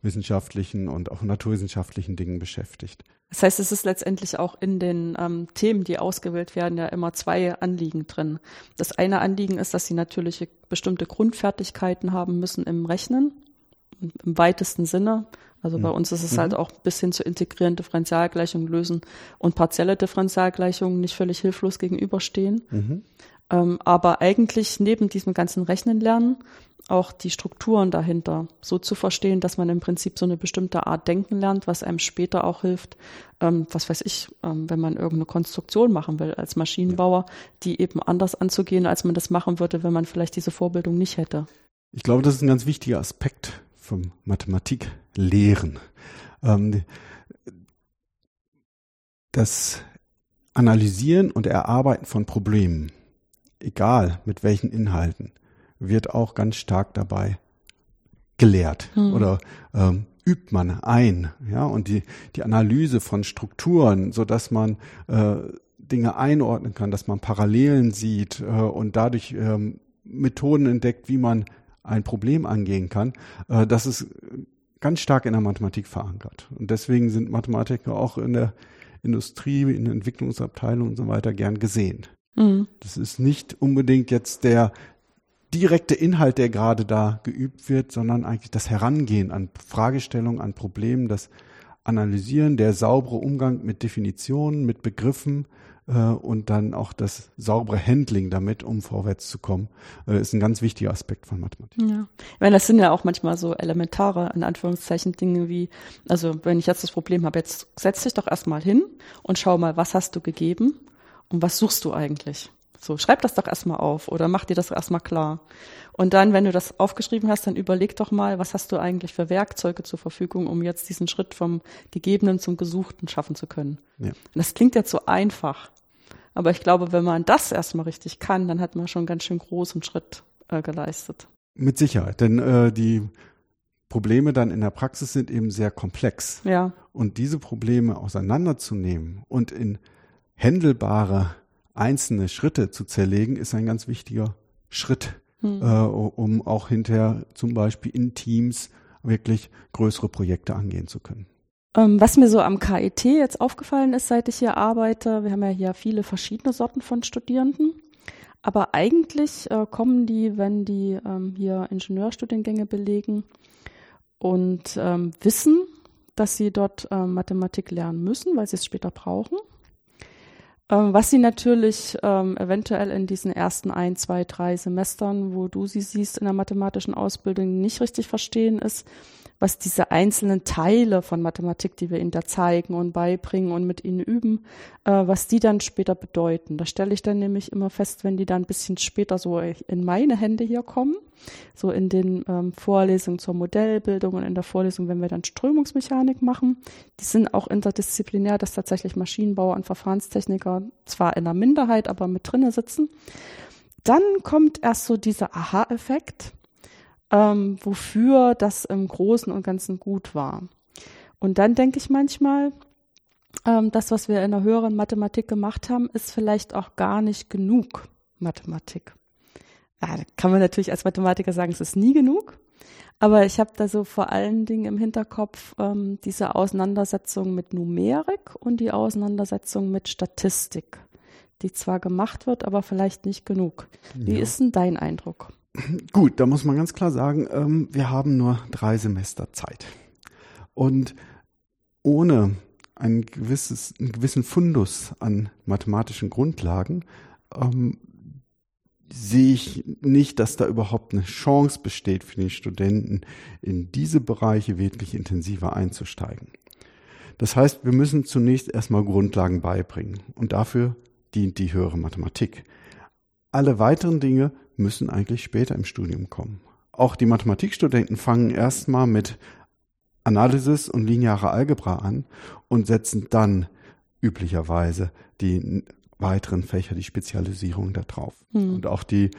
ingenieurwissenschaftlichen und auch naturwissenschaftlichen Dingen beschäftigt. Das heißt, es ist letztendlich auch in den ähm, Themen, die ausgewählt werden, ja immer zwei Anliegen drin. Das eine Anliegen ist, dass sie natürlich bestimmte Grundfertigkeiten haben müssen im Rechnen, im weitesten Sinne. Also bei mhm. uns ist es halt mhm. halt auch bis hin zu integrierenden Differentialgleichungen lösen und partielle Differentialgleichungen nicht völlig hilflos gegenüberstehen. Mhm. Ähm, aber eigentlich neben diesem ganzen Rechnen lernen auch die Strukturen dahinter so zu verstehen, dass man im Prinzip so eine bestimmte Art denken lernt, was einem später auch hilft, ähm, was weiß ich, ähm, wenn man irgendeine Konstruktion machen will als Maschinenbauer, die eben anders anzugehen, als man das machen würde, wenn man vielleicht diese Vorbildung nicht hätte. Ich glaube, das ist ein ganz wichtiger Aspekt vom Mathematiklehren. Ähm, das Analysieren und Erarbeiten von Problemen, egal mit welchen Inhalten, wird auch ganz stark dabei gelehrt hm. oder ähm, übt man ein, ja, und die, die Analyse von Strukturen, so dass man äh, Dinge einordnen kann, dass man Parallelen sieht äh, und dadurch ähm, Methoden entdeckt, wie man ein Problem angehen kann, äh, das ist ganz stark in der Mathematik verankert. Und deswegen sind Mathematiker auch in der Industrie, in der Entwicklungsabteilung und so weiter gern gesehen. Mhm. Das ist nicht unbedingt jetzt der direkte Inhalt, der gerade da geübt wird, sondern eigentlich das Herangehen an Fragestellungen, an Problemen, das Analysieren, der saubere Umgang mit Definitionen, mit Begriffen, äh, und dann auch das saubere Handling damit, um vorwärts zu kommen, äh, ist ein ganz wichtiger Aspekt von Mathematik. Ja, ich meine, das sind ja auch manchmal so elementare, in Anführungszeichen, Dinge wie, also wenn ich jetzt das Problem habe, jetzt setz dich doch erstmal hin und schau mal, was hast du gegeben und was suchst du eigentlich? So, schreib das doch erstmal auf oder mach dir das erstmal klar. Und dann, wenn du das aufgeschrieben hast, dann überleg doch mal, was hast du eigentlich für Werkzeuge zur Verfügung, um jetzt diesen Schritt vom Gegebenen zum Gesuchten schaffen zu können. Ja. Und das klingt jetzt so einfach. Aber ich glaube, wenn man das erstmal richtig kann, dann hat man schon einen ganz schön großen Schritt äh, geleistet. Mit Sicherheit, denn äh, die Probleme dann in der Praxis sind eben sehr komplex. Ja. Und diese Probleme auseinanderzunehmen und in händelbare einzelne Schritte zu zerlegen, ist ein ganz wichtiger Schritt, hm. äh, um auch hinterher zum Beispiel in Teams wirklich größere Projekte angehen zu können. Ähm, was mir so am KIT jetzt aufgefallen ist, seit ich hier arbeite, wir haben ja hier viele verschiedene Sorten von Studierenden. Aber eigentlich äh, kommen die, wenn die ähm, hier Ingenieurstudiengänge belegen und ähm, wissen, dass sie dort äh, Mathematik lernen müssen, weil sie es später brauchen. Ähm, was sie natürlich ähm, eventuell in diesen ersten ein, zwei, drei Semestern, wo du sie siehst in der mathematischen Ausbildung, nicht richtig verstehen, ist, was diese einzelnen Teile von Mathematik, die wir ihnen da zeigen und beibringen und mit ihnen üben, äh, was die dann später bedeuten. Da stelle ich dann nämlich immer fest, wenn die dann ein bisschen später so in meine Hände hier kommen, so in den ähm, Vorlesungen zur Modellbildung und in der Vorlesung, wenn wir dann Strömungsmechanik machen. Die sind auch interdisziplinär, dass tatsächlich Maschinenbauer und Verfahrenstechniker zwar in der Minderheit, aber mit drinne sitzen. Dann kommt erst so dieser Aha-Effekt ähm, wofür das im Großen und Ganzen gut war. Und dann denke ich manchmal, ähm, das, was wir in der höheren Mathematik gemacht haben, ist vielleicht auch gar nicht genug Mathematik. Ja, da kann man natürlich als Mathematiker sagen, es ist nie genug. Aber ich habe da so vor allen Dingen im Hinterkopf ähm, diese Auseinandersetzung mit Numerik und die Auseinandersetzung mit Statistik, die zwar gemacht wird, aber vielleicht nicht genug. Wie ja. ist denn dein Eindruck? *clears throat* Gut, da muss man ganz klar sagen, ähm, wir haben nur drei Semester Zeit. Und ohne ein gewisses, einen gewissen Fundus an mathematischen Grundlagen ähm, sehe ich nicht, dass da überhaupt eine Chance besteht für die Studenten, in diese Bereiche wirklich intensiver einzusteigen. Das heißt, wir müssen zunächst erstmal Grundlagen beibringen und dafür dient die höhere Mathematik. Alle weiteren Dinge müssen eigentlich später im Studium kommen. Auch die Mathematikstudenten fangen erstmal mit Analysis und lineare Algebra an und setzen dann üblicherweise die weiteren Fächer, die Spezialisierung da drauf. Hm. Und auch die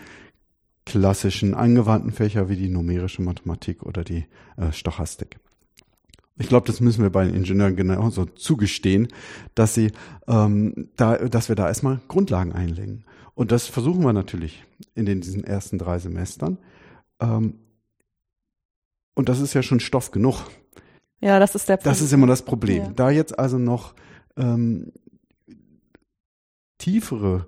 klassischen angewandten Fächer wie die numerische Mathematik oder die äh, Stochastik. Ich glaube, das müssen wir bei den Ingenieuren genauso zugestehen, dass sie ähm, da, dass wir da erstmal Grundlagen einlegen. Und das versuchen wir natürlich in den, diesen ersten drei Semestern. Ähm, und das ist ja schon Stoff genug. Ja, das ist der Punkt. Das ist immer das Problem. Ja. Da jetzt also noch ähm, tiefere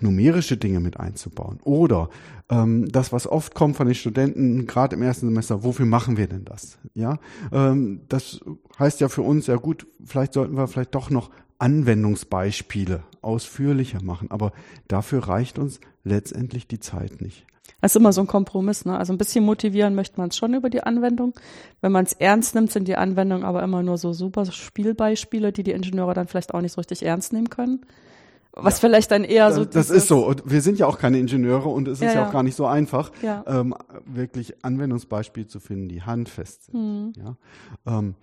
numerische Dinge mit einzubauen. Oder ähm, das, was oft kommt von den Studenten, gerade im ersten Semester, wofür machen wir denn das? Ja, ähm, das heißt ja für uns, ja gut, vielleicht sollten wir vielleicht doch noch Anwendungsbeispiele ausführlicher machen, aber dafür reicht uns letztendlich die Zeit nicht. Das ist immer so ein Kompromiss, ne? Also ein bisschen motivieren möchte man es schon über die Anwendung. Wenn man es ernst nimmt, sind die Anwendungen aber immer nur so super Spielbeispiele, die die Ingenieure dann vielleicht auch nicht so richtig ernst nehmen können. Was ja. vielleicht dann eher so. Das, das ist so. Und wir sind ja auch keine Ingenieure und es ist ja, ja auch gar nicht so einfach, ähm, wirklich Anwendungsbeispiele zu finden, die handfest sind. Hm. Ja? Ähm,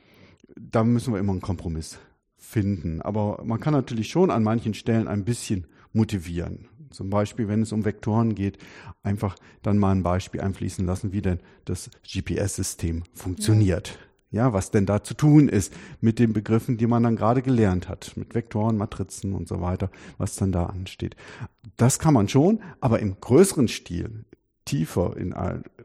da müssen wir immer einen Kompromiss finden. Aber man kann natürlich schon an manchen Stellen ein bisschen motivieren. Zum Beispiel, wenn es um Vektoren geht, einfach dann mal ein Beispiel einfließen lassen, wie denn das GPS-System funktioniert. Ja. ja, was denn da zu tun ist mit den Begriffen, die man dann gerade gelernt hat, mit Vektoren, Matrizen und so weiter, was dann da ansteht. Das kann man schon, aber im größeren Stil, tiefer in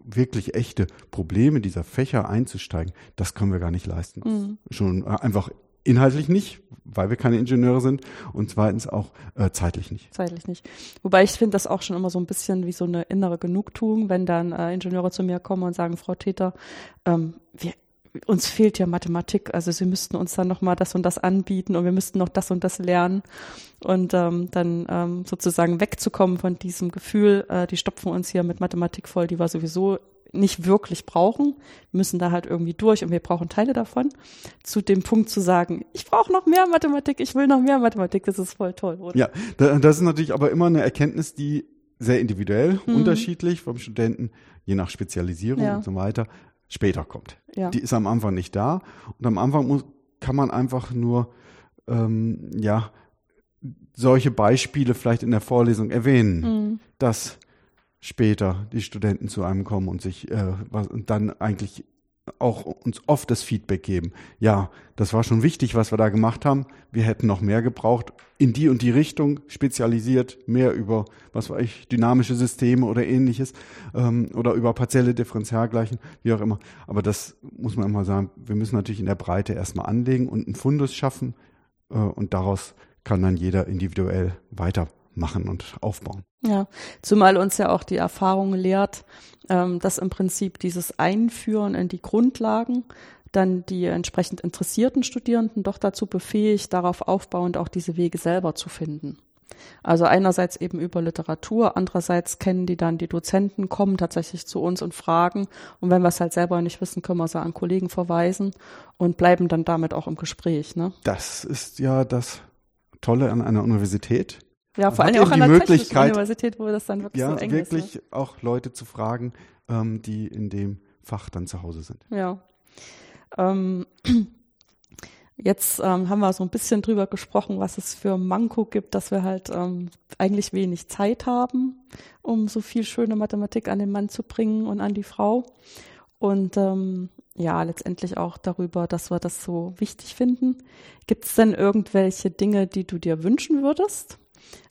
wirklich echte Probleme dieser Fächer einzusteigen, das können wir gar nicht leisten. Mhm. Schon äh, einfach inhaltlich nicht, weil wir keine Ingenieure sind und zweitens auch äh, zeitlich nicht. Zeitlich nicht. Wobei ich finde das auch schon immer so ein bisschen wie so eine innere Genugtuung, wenn dann äh, Ingenieure zu mir kommen und sagen, Frau Täter, ähm, wir, uns fehlt ja Mathematik, also Sie müssten uns dann nochmal das und das anbieten und wir müssten noch das und das lernen und ähm, dann ähm, sozusagen wegzukommen von diesem Gefühl, äh, die stopfen uns hier mit Mathematik voll, die wir sowieso nicht wirklich brauchen, müssen da halt irgendwie durch und wir brauchen Teile davon, zu dem Punkt zu sagen, ich brauche noch mehr Mathematik, ich will noch mehr Mathematik, das ist voll toll, oder? Ja, das ist natürlich aber immer eine Erkenntnis, die sehr individuell, mhm. unterschiedlich vom Studenten, je nach Spezialisierung ja. und so weiter, später kommt. Ja. Die ist am Anfang nicht da und am Anfang muss, kann man einfach nur, ähm, ja, solche Beispiele vielleicht in der Vorlesung erwähnen, mhm. dass später die Studenten zu einem kommen und sich äh, was, und dann eigentlich auch uns oft das Feedback geben. Ja, das war schon wichtig, was wir da gemacht haben. Wir hätten noch mehr gebraucht in die und die Richtung, spezialisiert, mehr über, was weiß ich, dynamische Systeme oder ähnliches ähm, oder über partielle Differentialgleichen, wie auch immer. Aber das muss man immer sagen, wir müssen natürlich in der Breite erstmal anlegen und einen Fundus schaffen äh, und daraus kann dann jeder individuell weitermachen und aufbauen. Ja, zumal uns ja auch die Erfahrung lehrt, ähm, dass im Prinzip dieses Einführen in die Grundlagen dann die entsprechend interessierten Studierenden doch dazu befähigt, darauf aufbauend auch diese Wege selber zu finden. Also einerseits eben über Literatur, andererseits kennen die dann die Dozenten, kommen tatsächlich zu uns und fragen. Und wenn wir es halt selber nicht wissen, können wir sie an Kollegen verweisen und bleiben dann damit auch im Gespräch. Ne? Das ist ja das Tolle an einer Universität. Ja, vor allem auch an der Möglichkeit, Universität, wo das dann wirklich ja, so eng wirklich ist. Ja, wirklich auch Leute zu fragen, ähm, die in dem Fach dann zu Hause sind. Ja. Ähm, *clears throat* jetzt ähm, haben wir so ein bisschen drüber gesprochen, was es für Manko gibt, dass wir halt ähm, eigentlich wenig Zeit haben, um so viel schöne Mathematik an den Mann zu bringen und an die Frau. Und ähm, ja, letztendlich auch darüber, dass wir das so wichtig finden. Gibt es denn irgendwelche Dinge, die du dir wünschen würdest?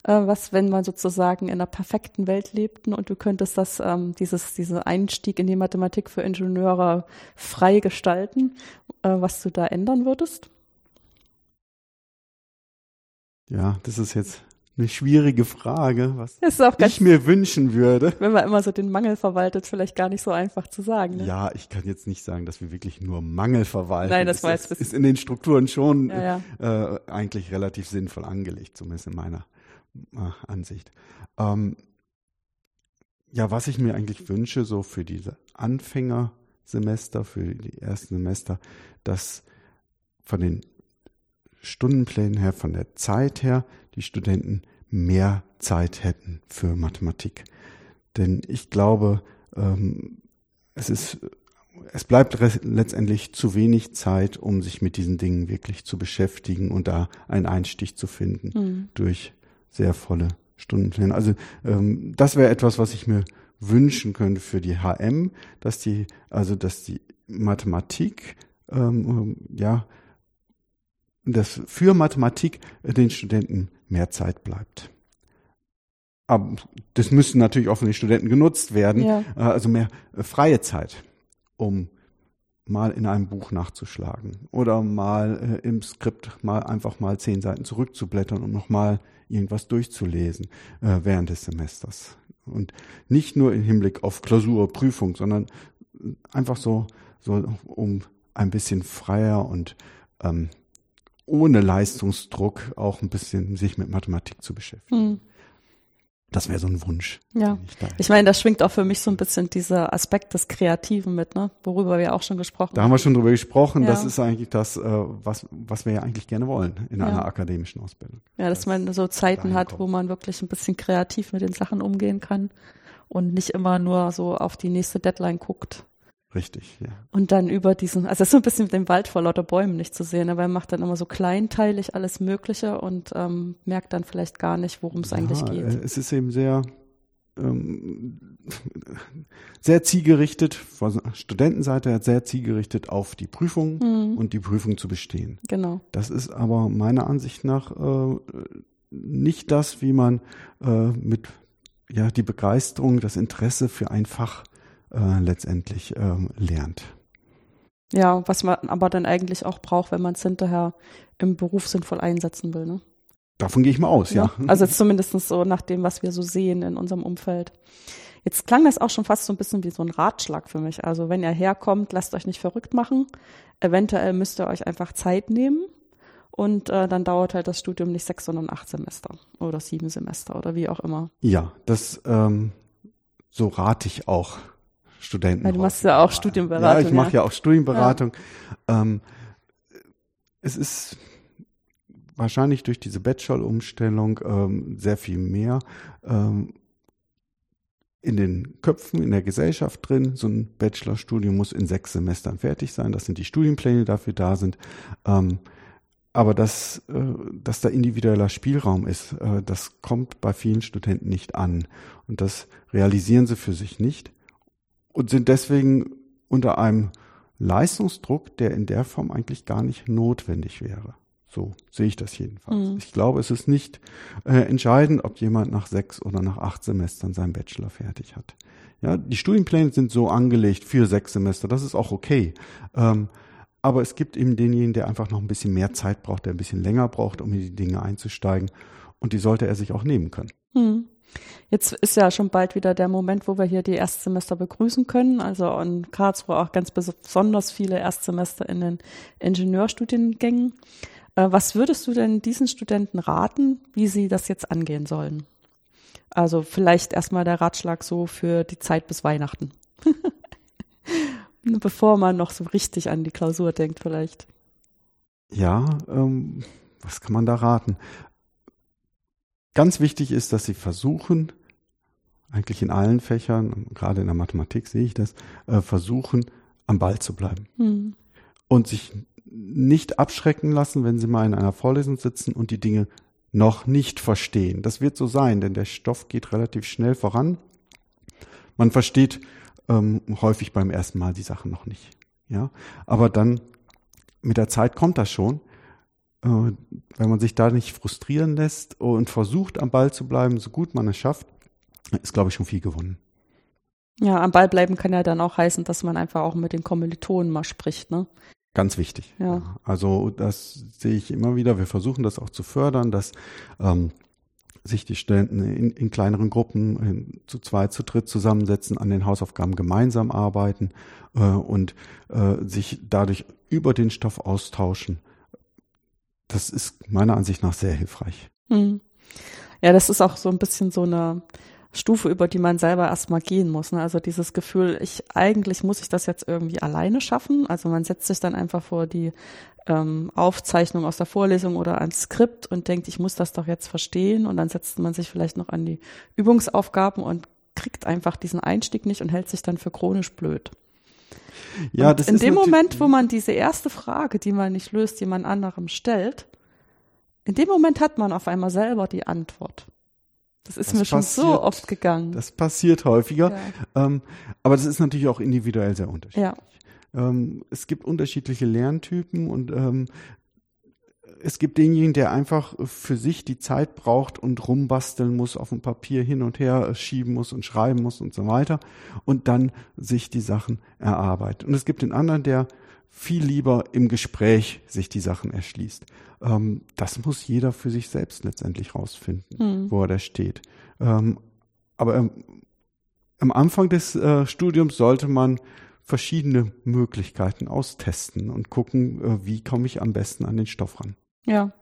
Äh, was, wenn man sozusagen in einer perfekten Welt lebten und du könntest das, ähm, dieses, diesen Einstieg in die Mathematik für Ingenieure frei gestalten, äh, was du da ändern würdest? Ja, das ist jetzt eine schwierige Frage, was ich mir wünschen würde. Wenn man immer so den Mangel verwaltet, vielleicht gar nicht so einfach zu sagen. Ne? Ja, ich kann jetzt nicht sagen, dass wir wirklich nur Mangel verwalten. Nein, das, das ist, ist in den Strukturen schon ja, ja. Äh, eigentlich relativ sinnvoll angelegt, zumindest in meiner äh, Ansicht. Ähm, ja, was ich mir eigentlich wünsche, so für diese Anfängersemester, für die ersten Semester, dass von den Stundenplänen her, von der Zeit her, die Studenten mehr Zeit hätten für Mathematik. Denn ich glaube, ähm, es ist, es bleibt letztendlich zu wenig Zeit, um sich mit diesen Dingen wirklich zu beschäftigen und da einen Einstich zu finden mhm. durch sehr volle Stundenpläne. Also ähm, das wäre etwas, was ich mir wünschen könnte für die HM, dass die, also dass die Mathematik ähm, ja dass für Mathematik den Studenten mehr Zeit bleibt. Aber das müssen natürlich auch von den Studenten genutzt werden, ja. Äh, also mehr äh, freie Zeit, um mal in einem Buch nachzuschlagen oder mal äh, im Skript mal einfach mal zehn Seiten zurückzublättern und nochmal irgendwas durchzulesen äh, während des Semesters. Und nicht nur im Hinblick auf Klausur, Prüfung, sondern einfach so, so um ein bisschen freier und ähm, ohne Leistungsdruck auch ein bisschen sich mit Mathematik zu beschäftigen. Mhm. Das wäre so ein Wunsch. Ja. Ich, ich meine, da schwingt auch für mich so ein bisschen dieser Aspekt des Kreativen mit, ne? worüber wir auch schon gesprochen haben. Da haben wir schon drüber gesprochen. Ja. Das ist eigentlich das, äh, was, was wir ja eigentlich gerne wollen in ja. einer akademischen Ausbildung. Ja, dass, dass man so Zeiten hat, kommt. wo man wirklich ein bisschen kreativ mit den Sachen umgehen kann und nicht immer nur so auf die nächste Deadline guckt. Richtig, ja. Und dann über diesen, also es ist so ein bisschen mit dem Wald vor lauter Bäumen nicht zu sehen, aber er macht dann immer so kleinteilig alles Mögliche und ähm, merkt dann vielleicht gar nicht, worum es ja, eigentlich geht. Äh, es ist eben sehr, ähm, sehr zielgerichtet, von Studentenseite sehr zielgerichtet auf die Prüfung mhm. und die Prüfung zu bestehen. Genau. Das ist aber meiner Ansicht nach äh, nicht das, wie man äh, mit ja die Begeisterung, das Interesse für ein Fach äh, letztendlich ähm, lernt. Ja, was man aber dann eigentlich auch braucht, wenn man es hinterher im Beruf sinnvoll einsetzen will. Ne? Davon gehe ich mal aus, ja. ja. Also zumindest so nach dem, was wir so sehen in unserem Umfeld. Jetzt klang das auch schon fast so ein bisschen wie so ein Ratschlag für mich. Also wenn ihr herkommt, lasst euch nicht verrückt machen. Eventuell müsst ihr euch einfach Zeit nehmen und äh, dann dauert halt das Studium nicht sechs, sondern acht Semester oder sieben Semester oder wie auch immer. Ja, das ähm, so rate ich auch Studenten. Weil du machst ja auch Studienberatung. Ja, ich mache ja. auch Studienberatung. Ja. Ähm, es ist wahrscheinlich durch diese Bachelor-Umstellung ähm, sehr viel mehr ähm, in den Köpfen, in der Gesellschaft drin. So ein Bachelorstudium muss in sechs Semestern fertig sein. Das sind die Studienpläne, die dafür da sind. Ähm, aber dass, äh, dass da individueller Spielraum ist, äh, das kommt bei vielen Studenten nicht an. Und das realisieren sie für sich nicht und sind deswegen unter einem Leistungsdruck, der in der Form eigentlich gar nicht notwendig wäre. So sehe ich das jedenfalls. Mhm. Ich glaube, es ist nicht äh, entscheidend, ob jemand nach sechs oder nach acht Semestern seinen Bachelor fertig hat. Ja, die Studienpläne sind so angelegt für sechs Semester, das ist auch okay. Ähm, aber es gibt eben denjenigen, der einfach noch ein bisschen mehr Zeit braucht, der ein bisschen länger braucht, um in die Dinge einzusteigen. Und die sollte er sich auch nehmen können. Mhm. Jetzt ist ja schon bald wieder der Moment, wo wir hier die Erstsemester begrüßen können. Also in Karlsruhe auch ganz besonders viele Erstsemester in den Ingenieurstudiengängen. Äh, was würdest du denn diesen Studenten raten, wie sie das jetzt angehen sollen? Also vielleicht erstmal der Ratschlag so für die Zeit bis Weihnachten. *laughs* Bevor man noch so richtig an die Klausur denkt vielleicht. Ja, ähm, was kann man da raten? Ganz wichtig ist, dass Sie versuchen, eigentlich in allen Fächern, gerade in der Mathematik sehe ich das, äh, versuchen, am Ball zu bleiben. Mhm. Und sich nicht abschrecken lassen, wenn Sie mal in einer Vorlesung sitzen und die Dinge noch nicht verstehen. Das wird so sein, denn der Stoff geht relativ schnell voran. Man versteht ähm, häufig beim ersten Mal die Sachen noch nicht. Ja, aber dann mit der Zeit kommt das schon. Äh, wenn man sich da nicht frustrieren lässt und versucht, am Ball zu bleiben, so gut man es schafft, ist, glaube ich, schon viel gewonnen. Ja, am Ball bleiben kann ja dann auch heißen, dass man einfach auch mit den Kommilitonen mal spricht, ne? Ganz wichtig. Ja. Also das sehe ich immer wieder. Wir versuchen das auch zu fördern, dass ähm, sich die Studenten in, in kleineren Gruppen in, zu zweit, zu dritt zusammensetzen, an den Hausaufgaben gemeinsam arbeiten äh, und äh, sich dadurch über den Stoff austauschen. Das ist meiner Ansicht nach sehr hilfreich. Hm. Ja, das ist auch so ein bisschen so eine Stufe, über die man selber erstmal gehen muss. Ne? Also dieses Gefühl, ich eigentlich muss ich das jetzt irgendwie alleine schaffen. Also man setzt sich dann einfach vor die ähm, Aufzeichnung aus der Vorlesung oder ein Skript und denkt, ich muss das doch jetzt verstehen. Und dann setzt man sich vielleicht noch an die Übungsaufgaben und kriegt einfach diesen Einstieg nicht und hält sich dann für chronisch blöd. Ja, das in ist dem Moment, wo man diese erste Frage, die man nicht löst, jemand anderem stellt, in dem Moment hat man auf einmal selber die Antwort. Das ist das mir schon passiert, so oft gegangen. Das passiert häufiger. Ja. Ähm, aber das ist natürlich auch individuell sehr unterschiedlich. Ja. Ähm, es gibt unterschiedliche Lerntypen und ähm, es gibt denjenigen, der einfach für sich die Zeit braucht und rumbasteln muss, auf dem Papier hin und her schieben muss und schreiben muss und so weiter und dann sich die Sachen erarbeitet. Und es gibt den anderen, der viel lieber im Gespräch sich die Sachen erschließt. Ähm, das muss jeder für sich selbst letztendlich rausfinden, mhm. wo er da steht. Ähm, aber ähm, am Anfang des äh, Studiums sollte man verschiedene Möglichkeiten austesten und gucken, äh, wie komme ich am besten an den Stoff ran. Ja.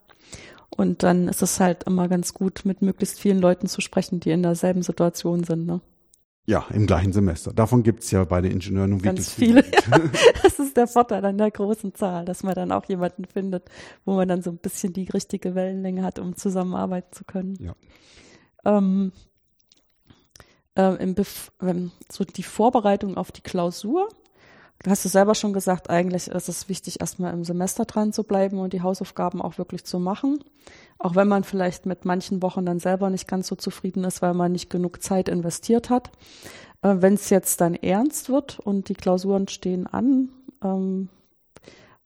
Und dann ist es halt immer ganz gut, mit möglichst vielen Leuten zu sprechen, die in derselben Situation sind. Ne? Ja, im gleichen Semester. Davon gibt's ja bei den Ingenieuren und Ganz viele. Ja. *laughs* Das ist der Vorteil an der großen Zahl, dass man dann auch jemanden findet, wo man dann so ein bisschen die richtige Wellenlänge hat, um zusammenarbeiten zu können. Ja. Ähm, äh, im Bef ähm, so die Vorbereitung auf die Klausur. Du hast es selber schon gesagt, eigentlich ist es wichtig, erstmal im Semester dran zu bleiben und die Hausaufgaben auch wirklich zu machen. Auch wenn man vielleicht mit manchen Wochen dann selber nicht ganz so zufrieden ist, weil man nicht genug Zeit investiert hat. Äh, wenn es jetzt dann ernst wird und die Klausuren stehen an, ähm,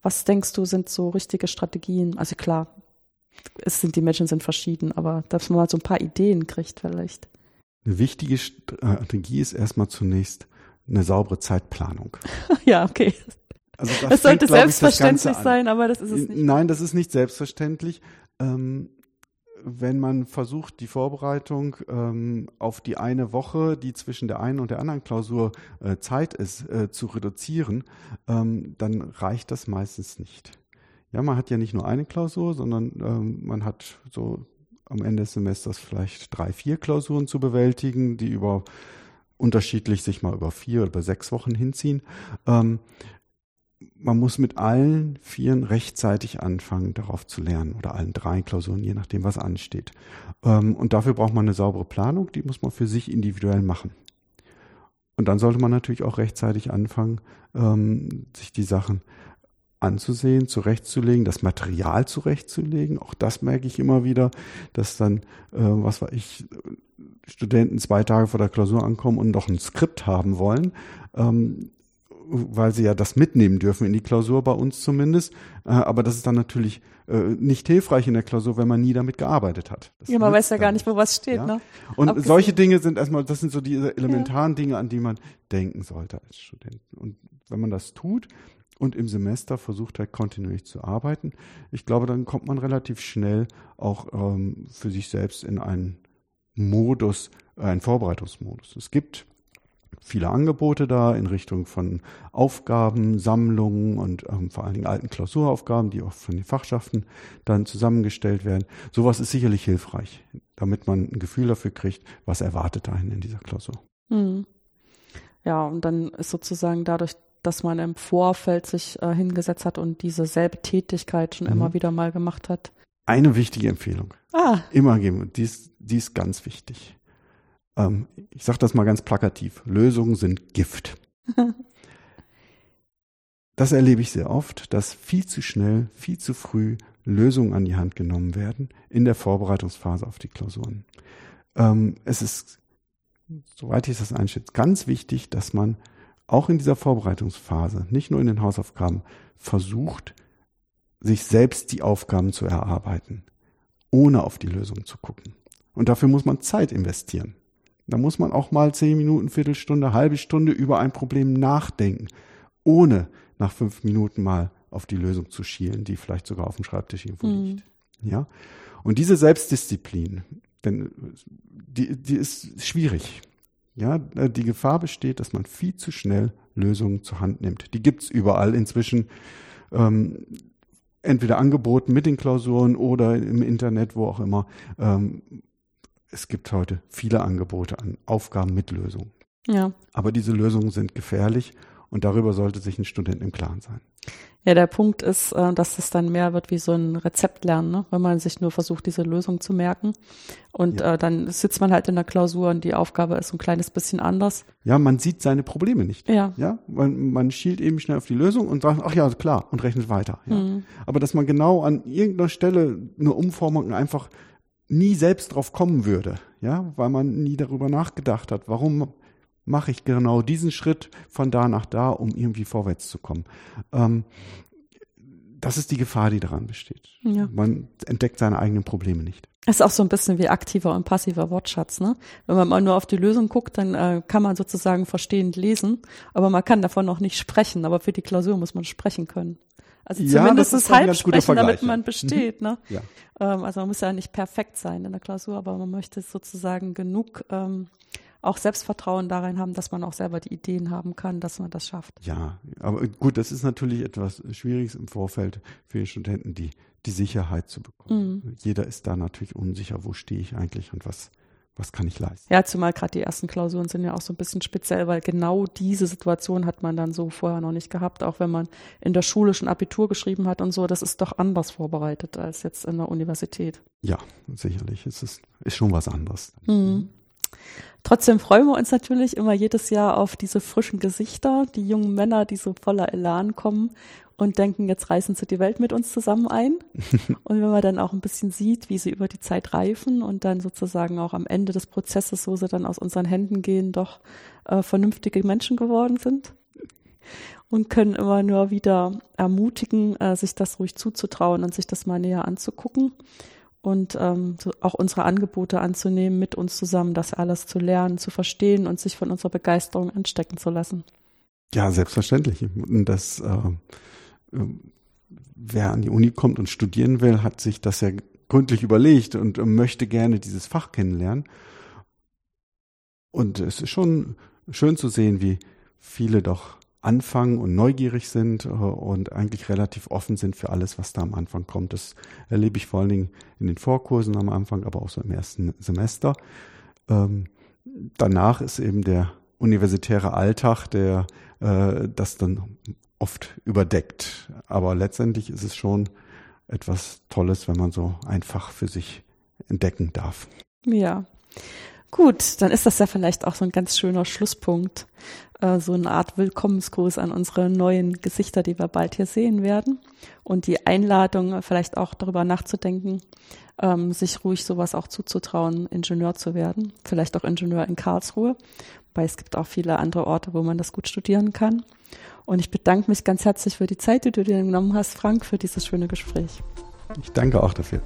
was denkst du, sind so richtige Strategien? Also klar, es sind, die Menschen sind verschieden, aber dass man mal so ein paar Ideen kriegt vielleicht. Eine wichtige Strategie ist erstmal zunächst eine saubere Zeitplanung. *laughs* ja, okay. Also das, das sollte fängt, selbstverständlich ich, sein, aber das ist es nicht. Nein, das ist nicht selbstverständlich. Ähm, wenn man versucht, die Vorbereitung ähm, auf die eine Woche, die zwischen der einen und der anderen Klausur äh, Zeit ist, äh, zu reduzieren, ähm, dann reicht das meistens nicht. Ja, man hat ja nicht nur eine Klausur, sondern ähm, man hat so am Ende des Semesters vielleicht drei, vier Klausuren zu bewältigen, die über unterschiedlich sich mal über vier oder sechs Wochen hinziehen. Ähm, man muss mit allen Vieren rechtzeitig anfangen, darauf zu lernen oder allen drei Klausuren, je nachdem, was ansteht. Ähm, und dafür braucht man eine saubere Planung, die muss man für sich individuell machen. Und dann sollte man natürlich auch rechtzeitig anfangen, ähm, sich die Sachen anzusehen, zurechtzulegen, das Material zurechtzulegen. Auch das merke ich immer wieder, dass dann, äh, was weiß ich, Studenten zwei Tage vor der Klausur ankommen und noch ein Skript haben wollen, ähm, weil sie ja das mitnehmen dürfen in die Klausur, bei uns zumindest. Äh, aber das ist dann natürlich äh, nicht hilfreich in der Klausur, wenn man nie damit gearbeitet hat. Das ja, man weiß ja gar nicht, wo was steht. Ja? Ne? Und Abgesehen. solche Dinge sind erstmal, das sind so diese elementaren ja. Dinge, an die man denken sollte als Student. Und wenn man das tut, und im Semester versucht halt kontinuierlich zu arbeiten. Ich glaube, dann kommt man relativ schnell auch ähm, für sich selbst in einen Modus, äh, einen Vorbereitungsmodus. Es gibt viele Angebote da in Richtung von Aufgaben, Sammlungen und ähm, vor allen Dingen alten Klausuraufgaben, die auch von den Fachschaften dann zusammengestellt werden. Sowas ist sicherlich hilfreich, damit man ein Gefühl dafür kriegt, was erwartet einen in dieser Klausur. Mhm. Ja, und dann ist sozusagen dadurch, dass man im Vorfeld sich äh, hingesetzt hat und diese selbe Tätigkeit schon mhm. immer wieder mal gemacht hat. Eine wichtige Empfehlung. Ah. Immer geben. Die ist, die ist ganz wichtig. Ähm, ich sage das mal ganz plakativ. Lösungen sind Gift. *laughs* das erlebe ich sehr oft, dass viel zu schnell, viel zu früh Lösungen an die Hand genommen werden in der Vorbereitungsphase auf die Klausuren. Ähm, es ist, soweit ich das einschätze, ganz wichtig, dass man auch in dieser Vorbereitungsphase, nicht nur in den Hausaufgaben, versucht, sich selbst die Aufgaben zu erarbeiten, ohne auf die Lösung zu gucken. Und dafür muss man Zeit investieren. Da muss man auch mal zehn Minuten, Viertelstunde, halbe Stunde über ein Problem nachdenken, ohne nach fünf Minuten mal auf die Lösung zu schielen, die vielleicht sogar auf dem Schreibtisch irgendwo mhm. liegt. Ja. Und diese Selbstdisziplin, denn die, die ist schwierig. Ja, die Gefahr besteht, dass man viel zu schnell Lösungen zur Hand nimmt. Die gibt's überall inzwischen. Ähm, entweder angeboten mit den Klausuren oder im Internet, wo auch immer. Ähm, es gibt heute viele Angebote an Aufgaben mit Lösungen. Ja. Aber diese Lösungen sind gefährlich und darüber sollte sich ein Student im Klaren sein. Ja, der Punkt ist, äh, dass es dann mehr wird wie so ein Rezept lernen, ne? wenn man sich nur versucht, diese Lösung zu merken. Und ja. äh, dann sitzt man halt in der Klausur und die Aufgabe ist ein kleines bisschen anders. Ja, man sieht seine Probleme nicht. Ja. Ja, man, man schielt eben schnell auf die Lösung und sagt, ach ja, klar, und rechnet weiter. Ja. Mhm. Aber dass man genau an irgendeiner Stelle eine Umformung einfach nie selbst drauf kommen würde, ja, weil man nie darüber nachgedacht hat, warum mache ich genau diesen Schritt von da nach da, um irgendwie vorwärts zu kommen. Ähm, das ist die Gefahr, die daran besteht. Ja. Man entdeckt seine eigenen Probleme nicht. Das ist auch so ein bisschen wie aktiver und passiver Wortschatz. Ne? Wenn man mal nur auf die Lösung guckt, dann äh, kann man sozusagen verstehend lesen, aber man kann davon noch nicht sprechen. Aber für die Klausur muss man sprechen können. Also ja, zumindest halb sprechen, damit man besteht. Ne? Ja. Ähm, also man muss ja nicht perfekt sein in der Klausur, aber man möchte sozusagen genug ähm, auch Selbstvertrauen darin haben, dass man auch selber die Ideen haben kann, dass man das schafft. Ja, aber gut, das ist natürlich etwas Schwieriges im Vorfeld für die Studenten, die, die Sicherheit zu bekommen. Mhm. Jeder ist da natürlich unsicher, wo stehe ich eigentlich und was, was kann ich leisten. Ja, zumal gerade die ersten Klausuren sind ja auch so ein bisschen speziell, weil genau diese Situation hat man dann so vorher noch nicht gehabt, auch wenn man in der Schule schon Abitur geschrieben hat und so, das ist doch anders vorbereitet als jetzt in der Universität. Ja, sicherlich. Es ist, ist schon was anderes. Mhm. Trotzdem freuen wir uns natürlich immer jedes Jahr auf diese frischen Gesichter, die jungen Männer, die so voller Elan kommen und denken, jetzt reisen sie die Welt mit uns zusammen ein. *laughs* und wenn man dann auch ein bisschen sieht, wie sie über die Zeit reifen und dann sozusagen auch am Ende des Prozesses, wo sie dann aus unseren Händen gehen, doch äh, vernünftige Menschen geworden sind und können immer nur wieder ermutigen, äh, sich das ruhig zuzutrauen und sich das mal näher anzugucken und ähm, auch unsere Angebote anzunehmen, mit uns zusammen das alles zu lernen, zu verstehen und sich von unserer Begeisterung anstecken zu lassen. Ja, selbstverständlich. Und das, äh, wer an die Uni kommt und studieren will, hat sich das ja gründlich überlegt und möchte gerne dieses Fach kennenlernen. Und es ist schon schön zu sehen, wie viele doch anfangen und neugierig sind äh, und eigentlich relativ offen sind für alles, was da am Anfang kommt. Das erlebe ich vor allen Dingen in den Vorkursen am Anfang, aber auch so im ersten Semester. Ähm, danach ist eben der universitäre Alltag, der äh, das dann oft überdeckt. Aber letztendlich ist es schon etwas Tolles, wenn man so einfach für sich entdecken darf. Ja. Gut, dann ist das ja vielleicht auch so ein ganz schöner Schlusspunkt äh, so eine Art Willkommensgruß an unsere neuen Gesichter, die wir bald hier sehen werden. Und die Einladung, vielleicht auch darüber nachzudenken, ähm, sich ruhig sowas auch zuzutrauen, Ingenieur zu werden. Vielleicht auch Ingenieur in Karlsruhe, weil es gibt auch viele andere Orte, wo man das gut studieren kann. Und ich bedanke mich ganz herzlich für die Zeit, die du dir genommen hast, Frank, für dieses schöne Gespräch. Ich danke auch dafür.